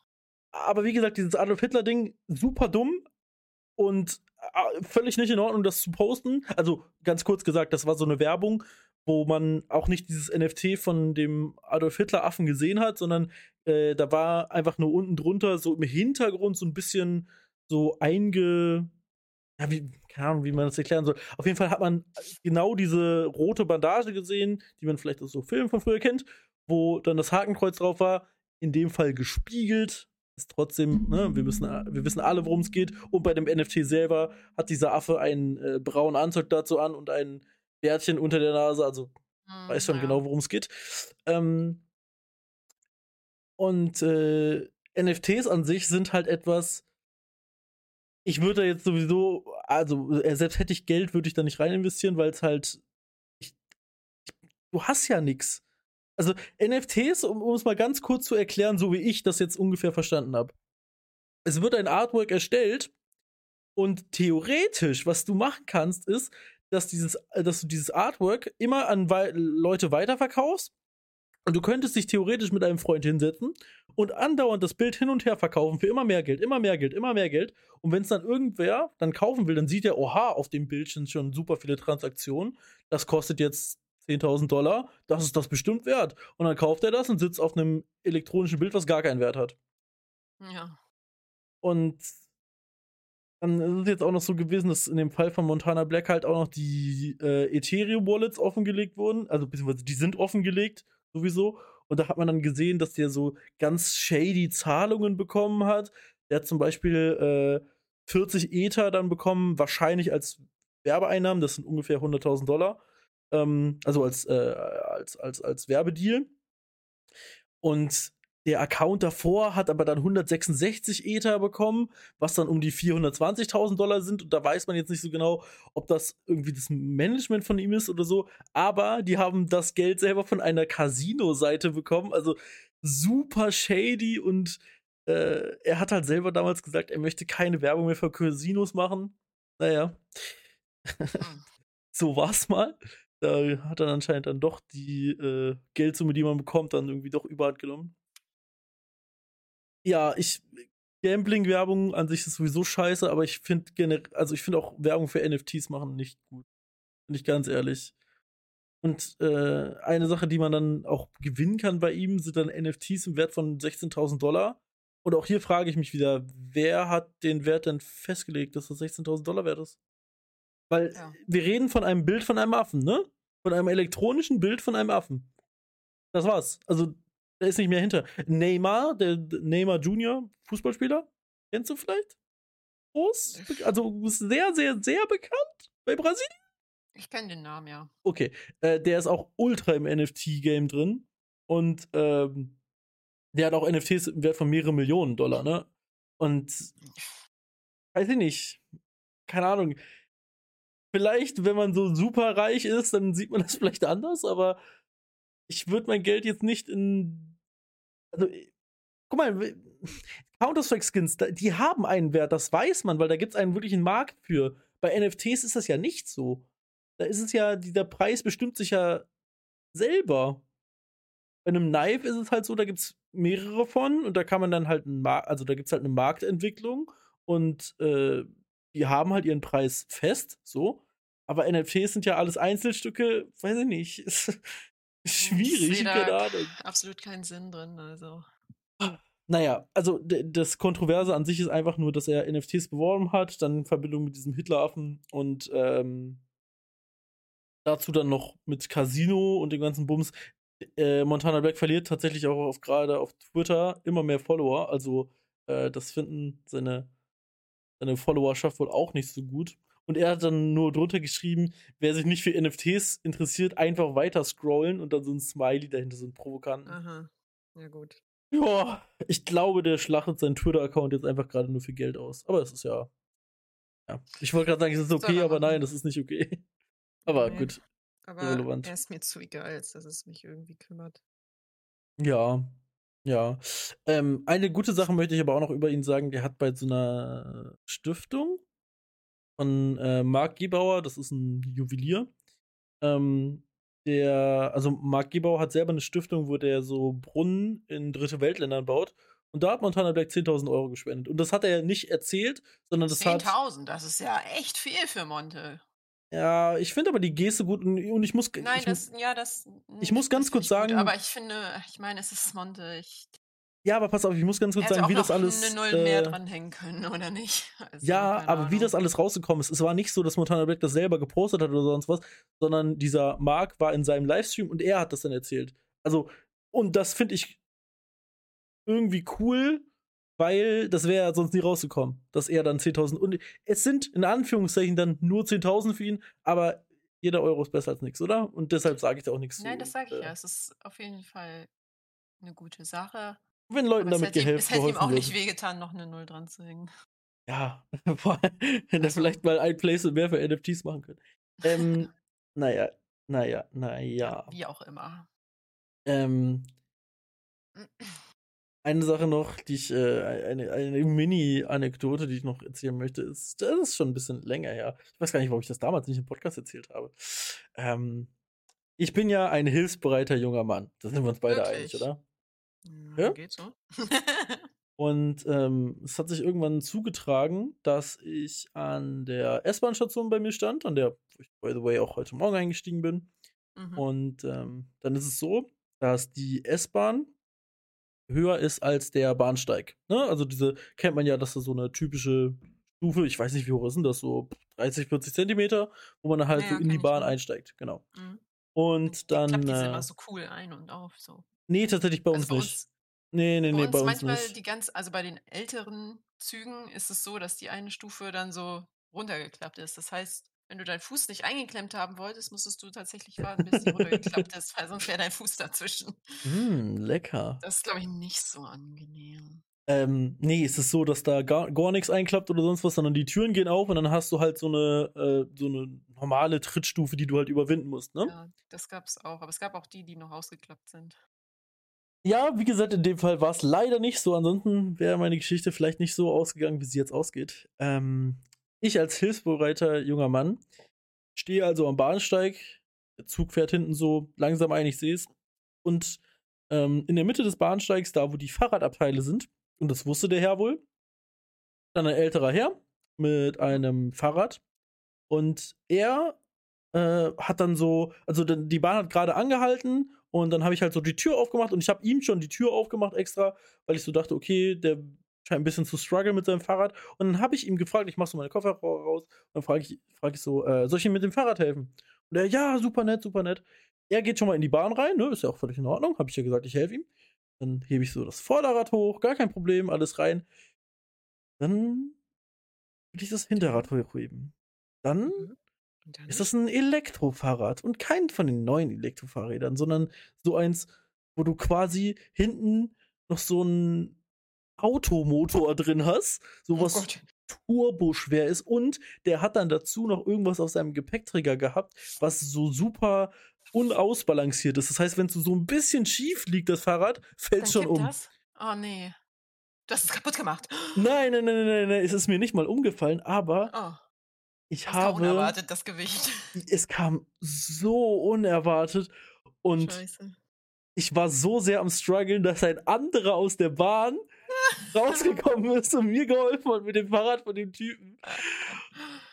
Aber wie gesagt, dieses Adolf Hitler-Ding, super dumm und äh, völlig nicht in Ordnung, das zu posten. Also ganz kurz gesagt, das war so eine Werbung, wo man auch nicht dieses NFT von dem Adolf Hitler-Affen gesehen hat, sondern äh, da war einfach nur unten drunter so im Hintergrund so ein bisschen so einge ja, wie, keine Ahnung, wie man das erklären soll. Auf jeden Fall hat man genau diese rote Bandage gesehen, die man vielleicht aus so Filmen von früher kennt, wo dann das Hakenkreuz drauf war, in dem Fall gespiegelt. Ist trotzdem, ne, wir wissen, wir wissen alle, worum es geht. Und bei dem NFT selber hat dieser Affe einen äh, braunen Anzug dazu an und ein Bärtchen unter der Nase, also mhm, weiß schon ja. genau, worum es geht. Ähm, und äh, NFTs an sich sind halt etwas, ich würde da jetzt sowieso, also äh, selbst hätte ich Geld, würde ich da nicht rein investieren, weil es halt. Ich, du hast ja nichts. Also NFTs, um, um es mal ganz kurz zu erklären, so wie ich das jetzt ungefähr verstanden habe. Es wird ein Artwork erstellt und theoretisch, was du machen kannst, ist, dass, dieses, äh, dass du dieses Artwork immer an Leute weiterverkaufst und du könntest dich theoretisch mit einem Freund hinsetzen und andauernd das Bild hin und her verkaufen für immer mehr Geld, immer mehr Geld, immer mehr Geld. Und wenn es dann irgendwer dann kaufen will, dann sieht er, oha, auf dem Bild sind schon super viele Transaktionen. Das kostet jetzt 10.000 Dollar. Das ist das bestimmt wert. Und dann kauft er das und sitzt auf einem elektronischen Bild, was gar keinen Wert hat. Ja. Und dann ist es jetzt auch noch so gewesen, dass in dem Fall von Montana Black halt auch noch die äh, Ethereum-Wallets offengelegt wurden. Also beziehungsweise die sind offengelegt sowieso. Und da hat man dann gesehen, dass der so ganz shady Zahlungen bekommen hat. Der hat zum Beispiel äh, 40 Ether dann bekommen, wahrscheinlich als Werbeeinnahmen. Das sind ungefähr 100.000 Dollar. Ähm, also als, äh, als, als, als Werbedeal. Und der Account davor hat aber dann 166 Ether bekommen, was dann um die 420.000 Dollar sind. Und da weiß man jetzt nicht so genau, ob das irgendwie das Management von ihm ist oder so. Aber die haben das Geld selber von einer Casino-Seite bekommen. Also super shady und äh, er hat halt selber damals gesagt, er möchte keine Werbung mehr für Casinos machen. Naja. Hm. so war's mal. Da hat er anscheinend dann doch die äh, Geldsumme, die man bekommt, dann irgendwie doch überhand genommen ja, ich Gambling-Werbung an sich ist sowieso scheiße, aber ich finde generell, also ich finde auch Werbung für NFTs machen nicht gut. Bin ich ganz ehrlich. Und äh, eine Sache, die man dann auch gewinnen kann bei ihm, sind dann NFTs im Wert von 16.000 Dollar. Und auch hier frage ich mich wieder, wer hat den Wert denn festgelegt, dass das 16.000 Dollar wert ist? Weil ja. wir reden von einem Bild von einem Affen, ne? Von einem elektronischen Bild von einem Affen. Das war's. Also Da ist nicht mehr hinter. Neymar, der Neymar Junior, Fußballspieler, kennst du vielleicht? Groß, also sehr, sehr, sehr bekannt bei Brasilien. Ich kenne den Namen, ja. Okay, äh, der ist auch ultra im NFT-Game drin und ähm, der hat auch NFTs im Wert von mehreren Millionen Dollar, ne? Und weiß ich nicht, keine Ahnung. Vielleicht, wenn man so super reich ist, dann sieht man das vielleicht anders, aber ich würde mein Geld jetzt nicht in. Also, guck mal, Counter-Strike-Skins, die haben einen Wert, das weiß man, weil da gibt es einen wirklichen Markt für. Bei NFTs ist das ja nicht so. Da ist es ja, dieser Preis bestimmt sich ja selber. Bei einem Knife ist es halt so, da gibt es mehrere von und da kann man dann halt, also da gibt es halt eine Marktentwicklung und äh, die haben halt ihren Preis fest, so. Aber NFTs sind ja alles Einzelstücke, weiß ich nicht. Ist schwierig, sehe da absolut keinen Sinn drin, also. Naja, also das Kontroverse an sich ist einfach nur, dass er NFTs beworben hat, dann in Verbindung mit diesem Hitleraffen und ähm, dazu dann noch mit Casino und dem ganzen Bums. Äh, Montana Black verliert tatsächlich auch auf, gerade auf Twitter immer mehr Follower. Also äh, das finden seine, seine Followerschaft wohl auch nicht so gut. Und er hat dann nur drunter geschrieben, wer sich nicht für NFTs interessiert, einfach weiter scrollen und dann so ein Smiley dahinter, so ein provokanten. Aha. Ja, gut. Ja, ich glaube, der schlachtet seinen Twitter-Account jetzt einfach gerade nur für Geld aus. Aber es ist ja. Ja. Ich wollte gerade sagen, es ist okay, aber nein, das ist nicht okay. Aber nee. gut. Aber irrelevant. er ist mir zu egal, als dass es mich irgendwie kümmert. Ja, ja. Ähm, eine gute Sache möchte ich aber auch noch über ihn sagen. Der hat bei so einer Stiftung von äh, Marc Gebauer, das ist ein Juwelier, ähm, der, also Marc Gebauer hat selber eine Stiftung, wo der so Brunnen in dritte Weltländern baut. Und da hat Montana Black 10.000 Euro gespendet. Und das hat er nicht erzählt, sondern das 10 hat. 10.000, das ist ja echt viel für Monte. Ja, ich finde aber die Geste gut und, und ich muss. Nein, ich, das, ja, das. Ich muss ganz kurz sagen. Gut, aber ich finde, ich meine, es ist Monte. Ich, ja, aber pass auf, ich muss ganz kurz sagen, wie das alles. eine Null mehr äh, dranhängen können, oder nicht? Also, ja, aber Ahnung. wie das alles rausgekommen ist. Es war nicht so, dass Montana Black das selber gepostet hat oder sonst was, sondern dieser Mark war in seinem Livestream und er hat das dann erzählt. Also, und das finde ich irgendwie cool, weil das wäre sonst nie rausgekommen, dass er dann 10.000 und es sind in Anführungszeichen dann nur 10.000 für ihn, aber jeder Euro ist besser als nichts, oder? Und deshalb sage ich da auch nichts Nein, zu, das sage ich äh, ja. Es ist auf jeden Fall eine gute Sache. Wenn Leuten aber damit geholfen Es hätte ihm auch nicht wehgetan, noch eine Null dran zu hängen. Ja, wenn er also. vielleicht mal ein Placement mehr für NFTs machen könnte. Ähm, naja, naja, naja. Wie auch immer. Ähm, eine Sache noch, die ich, äh, eine, eine Mini-Anekdote, die ich noch erzählen möchte, ist, das ist schon ein bisschen länger her. Ich weiß gar nicht, warum ich das damals nicht im Podcast erzählt habe. Ähm, ich bin ja ein hilfsbereiter junger Mann. Da sind wir uns beide Wirklich? einig, oder? Ja, ja? geht so. Und ähm, es hat sich irgendwann zugetragen, dass ich an der S-Bahn-Station bei mir stand, an der ich, by the way, auch heute Morgen eingestiegen bin. Mhm. Und ähm, dann ist es so, dass die S-Bahn höher ist als der Bahnsteig. Ne? Also diese kennt man ja, dass das so eine typische Stufe, ich weiß nicht, wie hoch ist denn das, so 30, 40 Zentimeter, wo man dann halt ja, so in die Bahn einsteigt, genau. Mhm. Und dann. Klappt die äh, immer so cool ein und auf, so. Nee, tatsächlich bei also uns bei nicht. Uns, nee, nee, nee, bei uns, bei uns manchmal nicht. die ganz, also bei den älteren Zügen ist es so, dass die eine Stufe dann so runtergeklappt ist. Das heißt, wenn du deinen Fuß nicht eingeklemmt haben wolltest, musstest du tatsächlich warten, bis die runtergeklappt ist, weil sonst wäre dein Fuß dazwischen. Mm, lecker. Das ist, glaube ich, nicht so angenehm. Ähm, nee, es ist so, dass da gar, gar nichts einklappt oder sonst was, sondern die Türen gehen auf und dann hast du halt so eine, äh, so eine normale Trittstufe, die du halt überwinden musst, ne? Ja, das gab's auch. Aber es gab auch die, die noch ausgeklappt sind. Ja, wie gesagt, in dem Fall war es leider nicht so. Ansonsten wäre meine Geschichte vielleicht nicht so ausgegangen, wie sie jetzt ausgeht. Ähm, ich als hilfsbereiter junger Mann stehe also am Bahnsteig. Der Zug fährt hinten so langsam ein, ich sehe es. Und ähm, in der Mitte des Bahnsteigs, da wo die Fahrradabteile sind, und das wusste der Herr wohl, dann ein älterer Herr mit einem Fahrrad. Und er äh, hat dann so, also die Bahn hat gerade angehalten und dann habe ich halt so die Tür aufgemacht und ich habe ihm schon die Tür aufgemacht extra, weil ich so dachte, okay, der scheint ein bisschen zu strugglen mit seinem Fahrrad. Und dann habe ich ihm gefragt, ich mache so meine Koffer raus, und dann frage ich, frag ich so, äh, soll ich ihm mit dem Fahrrad helfen? Und er, ja, super nett, super nett. Er geht schon mal in die Bahn rein, ne, ist ja auch völlig in Ordnung, habe ich ja gesagt, ich helfe ihm. Dann hebe ich so das Vorderrad hoch, gar kein Problem, alles rein. Dann will ich das Hinterrad hochheben. Dann Mhm. Ist das ein Elektrofahrrad und kein von den neuen Elektrofahrrädern, sondern so eins, wo du quasi hinten noch so einen Automotor drin hast, so Oh was Gott. turboschwer ist und der hat dann dazu noch irgendwas auf seinem Gepäckträger gehabt, was so super unausbalanciert ist. Das heißt, wenn es so ein bisschen schief liegt, das Fahrrad, fällt Dann schon um. das? Oh nee. Du hast es kaputt gemacht. Nein, nein, nein, nein, nein, nein, es ist mir nicht mal umgefallen, aber Oh, ich das kam habe, unerwartet, das Gewicht. es kam so unerwartet und Scheiße. ich war so sehr am struggeln, dass ein anderer aus der Bahn rausgekommen ist und mir geholfen hat mit dem Fahrrad von dem Typen.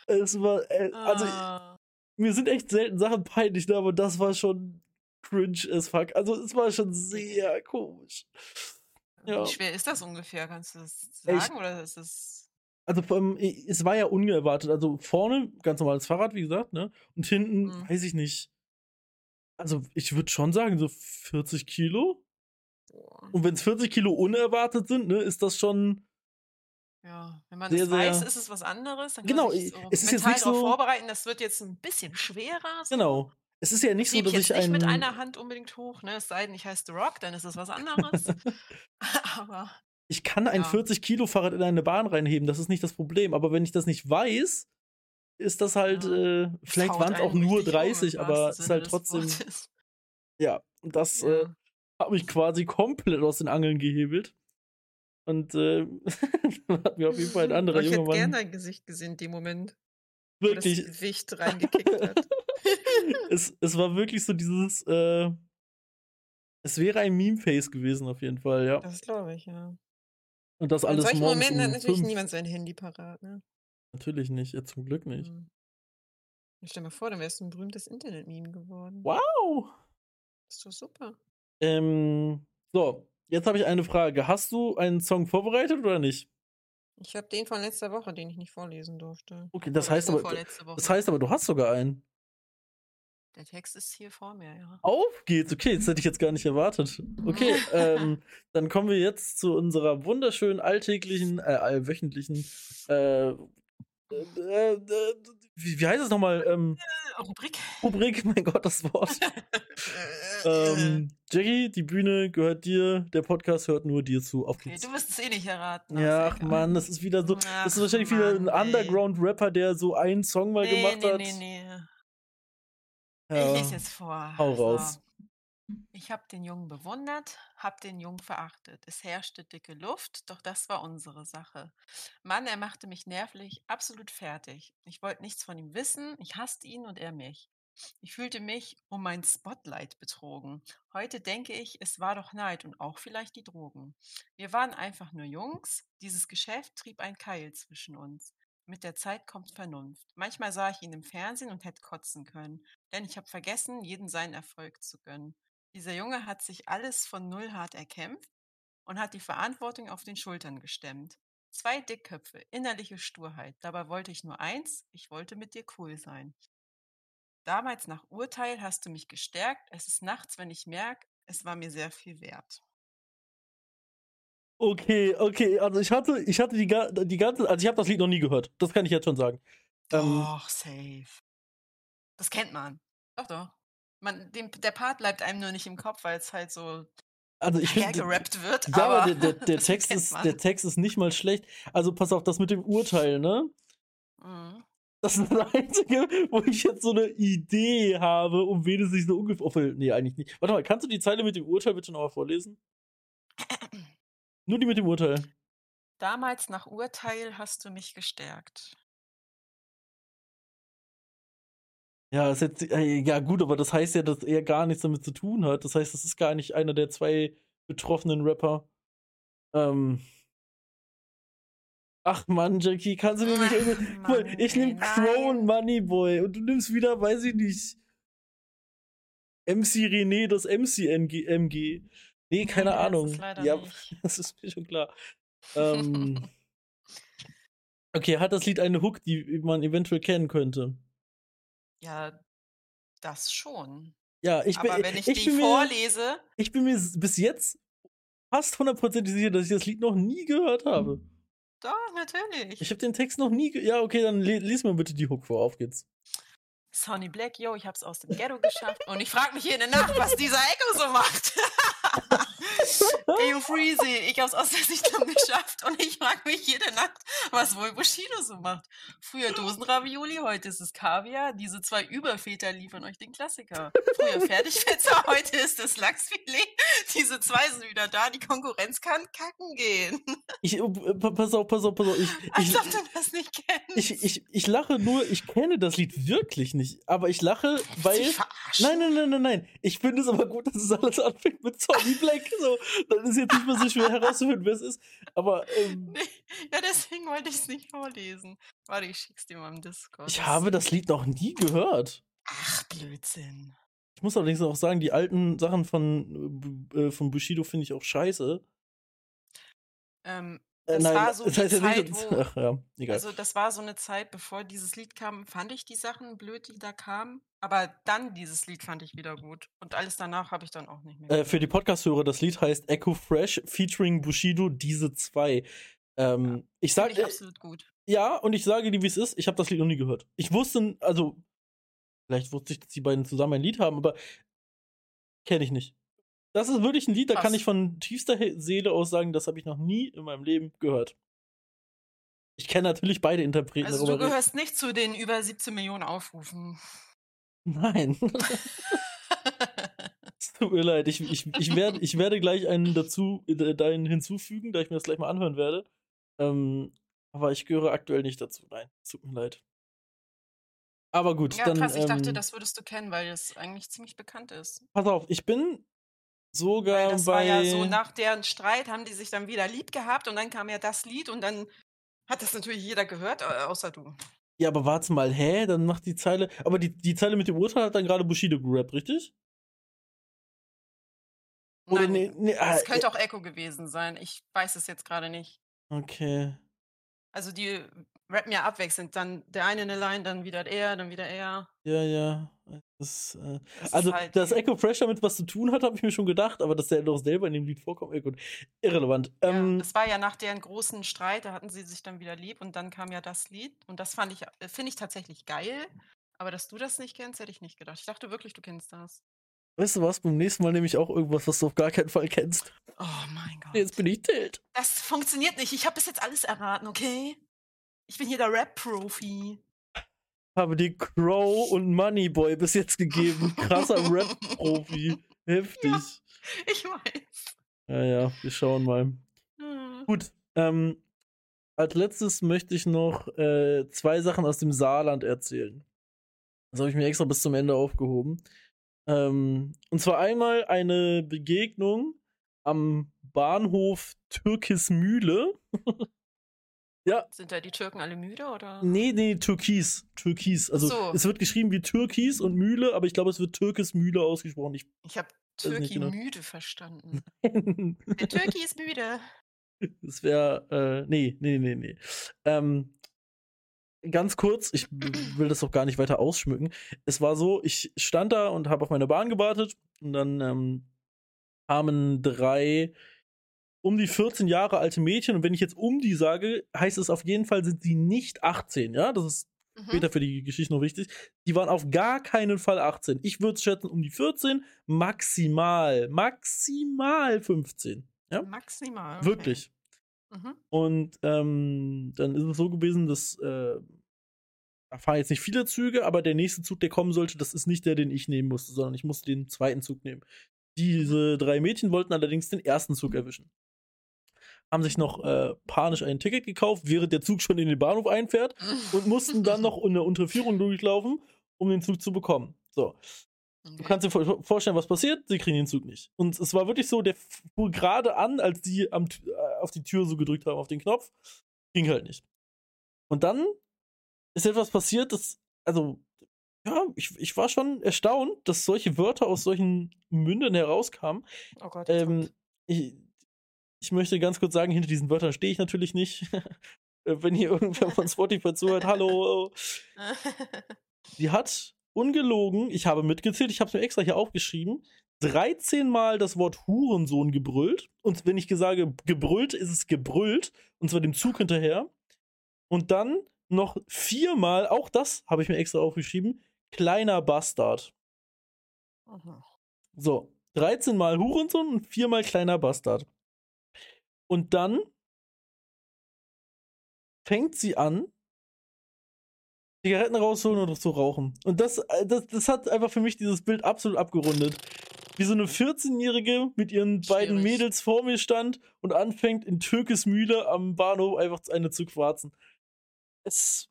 Es war, äh, also Ah. mir sind echt selten Sachen peinlich, ne, aber das war schon cringe as fuck. Also es war schon sehr komisch. Ja. Wie schwer ist das ungefähr? Kannst du das Ich- sagen? Oder ist es. Also ähm, es war ja unerwartet. Also vorne ganz normales Fahrrad, wie gesagt, ne? Und hinten, Mhm. weiß ich nicht. Also ich würde schon sagen, so 40 Kilo. Boah. Und wenn es 40 Kilo unerwartet sind, ne, ist das schon. Ja, wenn man Sehr, das weiß, ist es was anderes. Dann Genau, kann man sich so es ist jetzt nicht so- vorbereiten. Das wird jetzt ein bisschen schwerer. So. Genau. Es ist ja nicht Das so, ich dass jetzt ich nicht ein. mit einer Hand unbedingt hoch, ne? Es sei denn, ich heiße The Rock, dann ist es was anderes. Aber Ich kann ein Ja. 40 Kilo Fahrrad in eine Bahn reinheben, das ist nicht das Problem. Aber wenn ich das nicht weiß, ist das halt, Ja. äh, vielleicht waren es auch nur richtig um, im 30, aber ist halt trotzdem, Wortes. ja, das äh, Ja. hat mich quasi komplett aus den Angeln gehebelt. Und äh, dann hat mir auf jeden Fall ein anderer ich junger hätte gerne Mann dein Gesicht gesehen in dem Moment, wo das wirklich, Gewicht reingekickt hat. es, es war wirklich so dieses, äh, es wäre ein Meme-Face gewesen auf jeden Fall, ja. Das glaube ich, ja. Und das In alles solchen morgens Momenten hat um natürlich fünf. niemand sein Handy parat, ne? Natürlich nicht, ja, zum Glück nicht. Mhm. Stell dir mal vor, dann wärst du ein berühmtes Internet-Meme geworden. Wow! ist doch super. Ähm, so, jetzt habe ich eine Frage. Hast du einen Song vorbereitet oder nicht? Ich habe den von letzter Woche, den ich nicht vorlesen durfte. Okay, das Oder heißt aber, das heißt aber, du hast sogar einen. Der Text ist hier vor mir, ja. Auf geht's. Okay, das hätte ich jetzt gar nicht erwartet. Okay, ähm, dann kommen wir jetzt zu unserer wunderschönen alltäglichen, äh, allwöchentlichen, äh, äh, äh, wie, wie heißt es nochmal? Ähm, Rubrik. Rubrik, mein Gott, das Wort. ähm, Jackie, die Bühne gehört dir, der Podcast hört nur dir zu. Auf okay, du wirst es eh nicht erraten. Ja, ach. Mann, das ist wieder so. Ach, Das ist wahrscheinlich wieder ein Mann. Underground-Rapper, der so einen Song mal nee, gemacht nee, hat. Nee, nee. Ja. Ich lese jetzt vor. hau raus. So. Ich habe den Jungen bewundert, hab den Jungen verachtet. Es herrschte dicke Luft, doch das war unsere Sache. Mann, er machte mich nervlich absolut fertig. Ich wollte nichts von ihm wissen, ich hasste ihn und er mich. Ich fühlte mich um mein Spotlight betrogen. Heute denke ich, es war doch Neid und auch vielleicht die Drogen. Wir waren einfach nur Jungs. Dieses Geschäft trieb ein Keil zwischen uns. Mit der Zeit kommt Vernunft. Manchmal sah ich ihn im Fernsehen und hätte kotzen können, denn ich habe vergessen, jeden seinen Erfolg zu gönnen. Dieser Junge hat sich alles von null hart erkämpft und hat die Verantwortung auf den Schultern gestemmt. Zwei Dickköpfe, innerliche Sturheit. Dabei wollte ich nur eins, ich wollte mit dir cool sein. Damals nach Urteil hast du mich gestärkt. Es ist nachts, wenn ich merke, es war mir sehr viel wert. Okay, okay, also ich hatte, ich hatte die, die ganze, also ich habe das Lied noch nie gehört. Das kann ich jetzt schon sagen. Ähm, Doch, safe. Das kennt man. Doch, doch. Man, dem, der Part bleibt einem nur nicht im Kopf, weil es halt so also ich finde, hergerappt wird. ja, aber der, der, der das Text ist, der Text ist nicht mal schlecht. Also pass auf, das mit dem Urteil, ne? Mhm. Das ist das Einzige, wo ich jetzt so eine Idee habe, um wen es sich so ungefähr. Nee, eigentlich nicht. Warte mal, kannst du die Zeile mit dem Urteil bitte nochmal vorlesen? Nur die mit dem Urteil. Damals nach Urteil hast du mich gestärkt. Ja, ist jetzt, äh, ja gut, aber das heißt ja, dass er gar nichts damit zu tun hat. Das heißt, das ist gar nicht einer der zwei betroffenen Rapper. Ähm. Ach Mann, Jackie, kannst du mir nicht irgendwie. Mann, ich ey, nehme Crow und nein. Moneyboy und du nimmst wieder, weiß ich nicht. MC René, das MC-MG. MG. Nee, keine Nee, Ahnung. ja, nicht. das ist mir schon klar. Ähm, okay, hat das Lied eine Hook, die man eventuell kennen könnte? Ja, das schon. Ja, ich bin, Aber wenn ich, ich die bin mir, vorlese, ich bin mir bis jetzt fast hundertprozentig sicher, dass ich das Lied noch nie gehört habe. Doch, natürlich. Ich habe den Text noch nie. Ja, okay, dann lies mir bitte die Hook vor. Auf geht's. Sonny Black, yo, ich hab's aus dem Ghetto geschafft und ich frag mich jede Nacht, was dieser Echo so macht. Eyo Freezy, ich hab's aus der Sichtung geschafft und ich frag mich jede Nacht, was wohl Bushido so macht. Früher Dosenravioli, heute ist es Kaviar. Diese zwei Überväter liefern euch den Klassiker. Früher Fertigfetzer, heute ist es Lachsfilet. Diese zwei sind wieder da, die Konkurrenz kann kacken gehen. Ich, äh, pass auf, pass auf, pass auf. Ich, Als ob du das nicht kennst. Ich, ich, ich lache nur, ich kenne das Lied wirklich nicht, aber ich lache, weil. Nein, nein, nein, nein, nein. Ich finde es aber gut, dass es alles anfängt mit Sonny Black. So, dann ist jetzt nicht mehr so schwer herauszufinden, wer es ist. Aber. Ähm, nee, ja, deswegen wollte ich es nicht vorlesen. Warte, ich schick's dir mal im Discord. Ich habe das Lied noch nie gehört. Ach, Blödsinn. Ich muss allerdings auch sagen, die alten Sachen von, äh, von Bushido finde ich auch scheiße. Ähm, äh, das Nein, war so das heißt ja Zeit, wo, ach ja, egal. also das war so eine Zeit, bevor dieses Lied kam, fand ich die Sachen blöd, die da kamen. Aber dann dieses Lied fand ich wieder gut. Und alles danach habe ich dann auch nicht mehr. Äh, für die Podcast-Hörer, das Lied heißt Echo Fresh featuring Bushido, diese zwei. Ähm, ich Finde sage, ich absolut gut. ja, und ich sage dir, wie es ist, ich habe das Lied noch nie gehört. Ich wusste, also, vielleicht wusste ich, dass die beiden zusammen ein Lied haben, aber kenne ich nicht. Das ist wirklich ein Lied, da kann Krass. ich von tiefster Seele aus sagen, das habe ich noch nie in meinem Leben gehört. Ich kenne natürlich beide Interpreten. Also du gehörst nicht zu den über 17 Millionen Aufrufen. Nein. Es tut mir leid, ich, ich, ich, werde, ich werde gleich einen dazu, äh, deinen hinzufügen, da ich mir das gleich mal anhören werde. Ähm, aber ich gehöre aktuell nicht dazu. Nein, es tut mir leid. Aber gut, ja, dann. krass, ich dachte, ähm, das würdest du kennen, weil es eigentlich ziemlich bekannt ist. pass auf, ich bin sogar Weil das bei. war ja so, nach deren Streit haben die sich dann wieder lieb gehabt und dann kam ja das Lied und dann hat das natürlich jeder gehört, äh, außer du. ja, aber warte mal, hä? Dann macht die Zeile. Aber die, die Zeile mit dem Urteil hat dann gerade Bushido gerappt, richtig? Oder Nein, nee, nee, ah, es könnte auch Echo gewesen sein. Ich weiß es jetzt gerade nicht. Okay. Also die rappen ja abwechselnd. Dann der eine eine Line, dann wieder er, dann wieder er. Ja, ja. Das, äh, Das also, halt dass Echo Fresh damit was zu tun hat, habe ich mir schon gedacht, aber dass der doch selber in dem Lied vorkommt, ja gut. Irrelevant. Ja, Ähm, das war ja nach deren großen Streit, da hatten sie sich dann wieder lieb und dann kam ja das Lied und das fand ich, äh, finde ich tatsächlich geil. Aber dass du das nicht kennst, hätte ich nicht gedacht. Ich dachte wirklich, du kennst das. weißt du was? Beim nächsten Mal nehme ich auch irgendwas, was du auf gar keinen Fall kennst. Oh mein Gott. Jetzt bin ich Tilt. Das funktioniert nicht. Ich habe bis jetzt alles erraten, okay? Ich bin hier der Rap-Profi. Habe dir Crow und Moneyboy bis jetzt gegeben. Krasser Rap-Profi. Heftig. Ich weiß. Ja, ja, wir schauen mal. Hm. Gut. Ähm, als letztes möchte ich noch äh, zwei Sachen aus dem Saarland erzählen. Das habe ich mir extra bis zum Ende aufgehoben. Ähm, und zwar einmal eine Begegnung am Bahnhof Türkismühle. ja, Sind da die Türken alle müde oder? nee, nee, Türkis. Türkis. Also so. es wird geschrieben wie Türkis und Mühle, aber ich glaube, es wird Türkismühle ausgesprochen. Ich Ich habe Türki genau. müde verstanden. Der Türki ist müde. Das wäre, äh, nee, nee, nee, nee. Ähm, ganz kurz, ich will das auch gar nicht weiter ausschmücken. Es war so, ich stand da und habe auf meine Bahn gewartet und dann ähm, kamen drei um die 14 Jahre alte Mädchen und wenn ich jetzt um die sage, heißt es auf jeden Fall, sind sie nicht 18, ja? Das ist Mhm. später für die Geschichte noch wichtig. Die waren auf gar keinen Fall 18. Ich würde schätzen, um die 14, maximal, maximal 15. Ja? Maximal. okay. Wirklich. Mhm. Und ähm, dann ist es so gewesen, dass äh, da fahren jetzt nicht viele Züge, aber der nächste Zug, der kommen sollte, das ist nicht der, den ich nehmen musste, sondern ich musste den zweiten Zug nehmen. Diese drei Mädchen wollten allerdings den ersten Zug erwischen. Haben sich noch äh, panisch ein Ticket gekauft, während der Zug schon in den Bahnhof einfährt und mussten dann noch eine Unterführung durchlaufen, um den Zug zu bekommen. So. Du Okay. kannst dir vor- vorstellen, was passiert. Sie kriegen den Zug nicht. Und es war wirklich so, der fuhr gerade an, als die am, äh, auf die Tür so gedrückt haben, auf den Knopf. Ging halt nicht. Und dann ist etwas passiert, das, also, ja, ich, ich war schon erstaunt, dass solche Wörter aus solchen Mündern herauskamen. Oh Gott. Ähm, ich, ich möchte ganz kurz sagen, hinter diesen Wörtern stehe ich natürlich nicht. Äh, Wenn hier irgendwer von Spotify zuhört, hallo. Sie hat ungelogen, ich habe mitgezählt, ich habe es mir extra hier aufgeschrieben, 13 Mal das Wort Hurensohn gebrüllt. Und wenn ich sage gebrüllt, ist es gebrüllt. Und zwar dem Zug hinterher. Und dann noch viermal, auch das habe ich mir extra aufgeschrieben, kleiner Bastard. So, 13 Mal Hurensohn und viermal kleiner Bastard. Und dann fängt sie an, Zigaretten rausholen und zu rauchen. Und das, äh, das, das hat einfach für mich dieses Bild absolut abgerundet. Wie so eine 14-Jährige mit ihren beiden Schwierig. Mädels vor mir stand und anfängt in Türkesmühle am Bahnhof einfach eine zu quarzen. Es.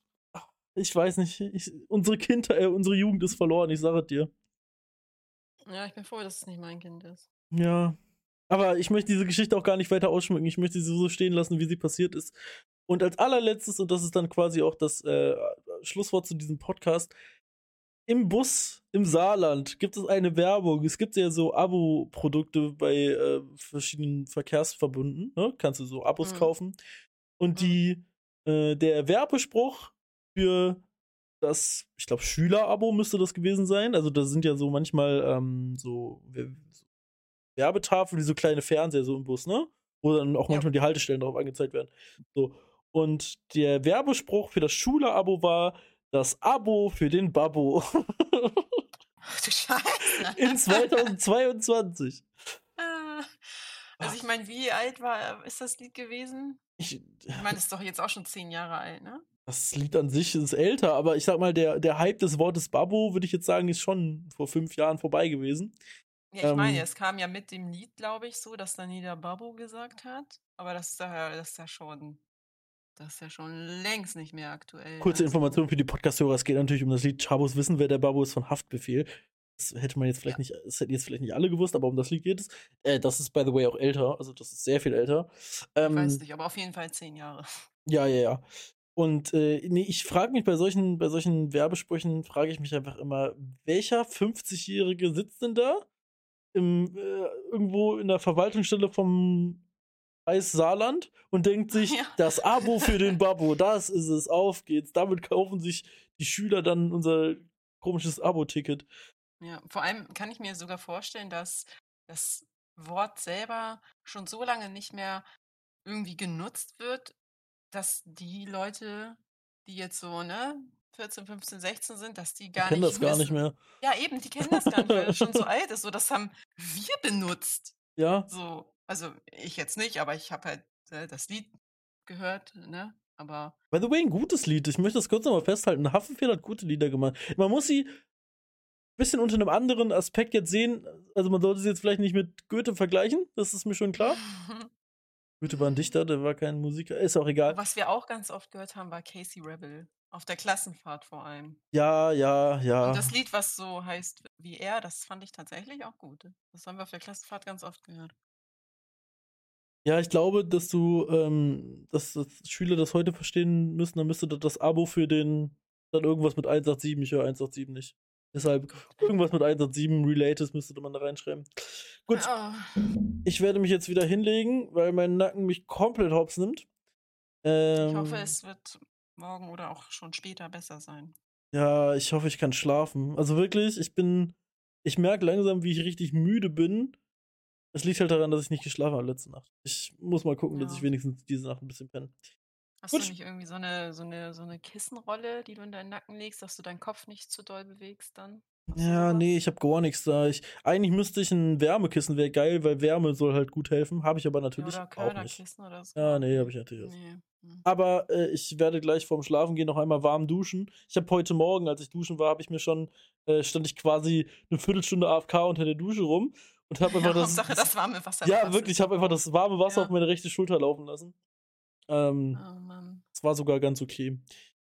Ich weiß nicht, ich, unsere Kindheit, äh, unsere Jugend ist verloren, ich sage es dir. Ja, ich bin froh, dass es nicht mein Kind ist. Ja. Aber ich möchte diese Geschichte auch gar nicht weiter ausschmücken. Ich möchte sie so stehen lassen, wie sie passiert ist. Und als allerletztes, und das ist dann quasi auch das äh, Schlusswort zu diesem Podcast, im Bus im Saarland gibt es eine Werbung. Es gibt ja so Abo-Produkte bei äh, verschiedenen Verkehrsverbunden. Ne? Kannst du so Abos Mhm. kaufen. Und Mhm. die, äh, der Werbespruch für das, ich glaube, Schüler-Abo müsste das gewesen sein. Also da sind ja so manchmal ähm, so, so Werbetafeln, wie so kleine Fernseher so im Bus, ne? Wo dann auch Ja. manchmal die Haltestellen darauf angezeigt werden. So. Und der Werbespruch für das Schüler-Abo war das Abo für den Babbo Ach du Scheiße. in 2022. Ah. Also ich meine, wie alt war ist das Lied gewesen? Ich, Ich meine, ist doch jetzt auch schon zehn Jahre alt, ne? das Lied an sich ist älter, aber ich sag mal, der, der Hype des Wortes Babbo, würde ich jetzt sagen, ist schon vor fünf Jahren vorbei gewesen. Ja, ich meine, Ähm. es kam ja mit dem Lied, glaube ich, so, dass dann jeder Babbo gesagt hat. Aber das ist ja, das ist ja schon, das ist ja schon längst nicht mehr aktuell. Kurze also. Information für die Podcast-Hörer: Es geht natürlich um das Lied Chabos wissen, wer der Babbo ist von Haftbefehl. Das hätte man jetzt vielleicht nicht, das hätten jetzt vielleicht nicht alle gewusst, aber um das Lied geht es. Äh, das ist, by the way, auch älter, also das ist sehr viel älter. Ich Ähm, weiß nicht, aber auf jeden Fall zehn Jahre. Ja, ja, ja. Und äh, nee, ich frage mich bei solchen, bei solchen Werbesprüchen, frage ich mich einfach immer, welcher 50-Jährige sitzt denn da im, äh, irgendwo in der Verwaltungsstelle vom Kreis Saarland und denkt sich, Ja. das Abo für den Babbo, das ist es, auf geht's. Damit kaufen sich die Schüler dann unser komisches Abo-Ticket. Ja, vor allem kann ich mir sogar vorstellen, dass das Wort selber schon so lange nicht mehr irgendwie genutzt wird, dass die Leute, die jetzt so, ne, 14, 15, 16 sind, dass die gar kenne nicht das gar nicht mehr. Ja, eben, die kennen das gar nicht, weil das schon so alt ist. So, das haben wir benutzt. Ja, So, also ich jetzt nicht, aber ich habe halt äh, das Lied gehört, ne? Aber By the way, ein gutes Lied. Ich möchte das kurz nochmal festhalten. Haftbefehl hat gute Lieder gemacht. Man muss sie ein bisschen unter einem anderen Aspekt jetzt sehen. Also man sollte sie jetzt vielleicht nicht mit Goethe vergleichen. Das ist mir schon klar. Goethe war ein Dichter, der war kein Musiker. Ist auch egal. was wir auch ganz oft gehört haben, war Casey Rebel. Auf der Klassenfahrt vor allem. Ja, ja, ja. Und das Lied, was so heißt wie er, das fand ich tatsächlich auch gut. Das haben wir auf der Klassenfahrt ganz oft gehört. Ja, ich glaube, dass du, ähm, dass, dass Schüler das heute verstehen müssen, dann müsste das, das Abo für den, dann irgendwas mit 187, ich höre 187 nicht. Deshalb, irgendwas mit 187 Related müsste man da reinschreiben. Gut, Oh, ich werde mich jetzt wieder hinlegen, weil mein Nacken mich komplett hops nimmt. Ähm, ich hoffe, es wird morgen oder auch schon später besser sein. Ja, ich hoffe, ich kann schlafen. Also wirklich, ich bin, ich merke langsam, wie ich richtig müde bin. Es liegt halt daran, dass ich nicht geschlafen habe letzte Nacht. Ich muss mal gucken, dass Ja. ich wenigstens diese Nacht ein bisschen penne. Hast Gut. du nicht irgendwie so eine, so, eine, so eine Kissenrolle, die du in deinen Nacken legst, dass du deinen Kopf nicht zu doll bewegst dann? Hast Ja, nee, ich habe gar nichts da. Ich, eigentlich müsste ich ein Wärmekissen, wäre geil, weil Wärme soll halt gut helfen. Habe ich aber Ja, natürlich oder auch nicht. Oder so. Ja, nee, habe ich natürlich. Nee. Hm. Aber äh, ich werde gleich vorm Schlafen gehen noch einmal warm duschen. Ich habe heute Morgen, als ich duschen war, habe ich mir schon, äh, stand ich quasi eine Viertelstunde AFK unter der Dusche rum und habe einfach Ja, das, Hauptsache das warme Wasser. Ja, wirklich, ich habe einfach das warme Wasser Ja. auf meine rechte Schulter laufen lassen. Ähm, Oh Mann. Das war sogar ganz okay.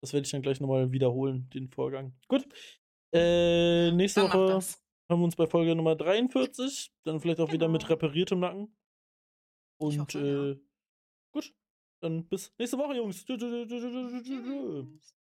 Das werde ich dann gleich nochmal wiederholen, den Vorgang. Gut. Äh, nächste Dann Woche hören wir uns bei Folge Nummer 43. Dann vielleicht auch wieder mit Genau. repariertem Nacken. Und hoffe, ja. äh, gut. Dann bis nächste Woche, Jungs. Tschü- tschü- tschü- tschü- tschü- tschü- tschü. Tschüss.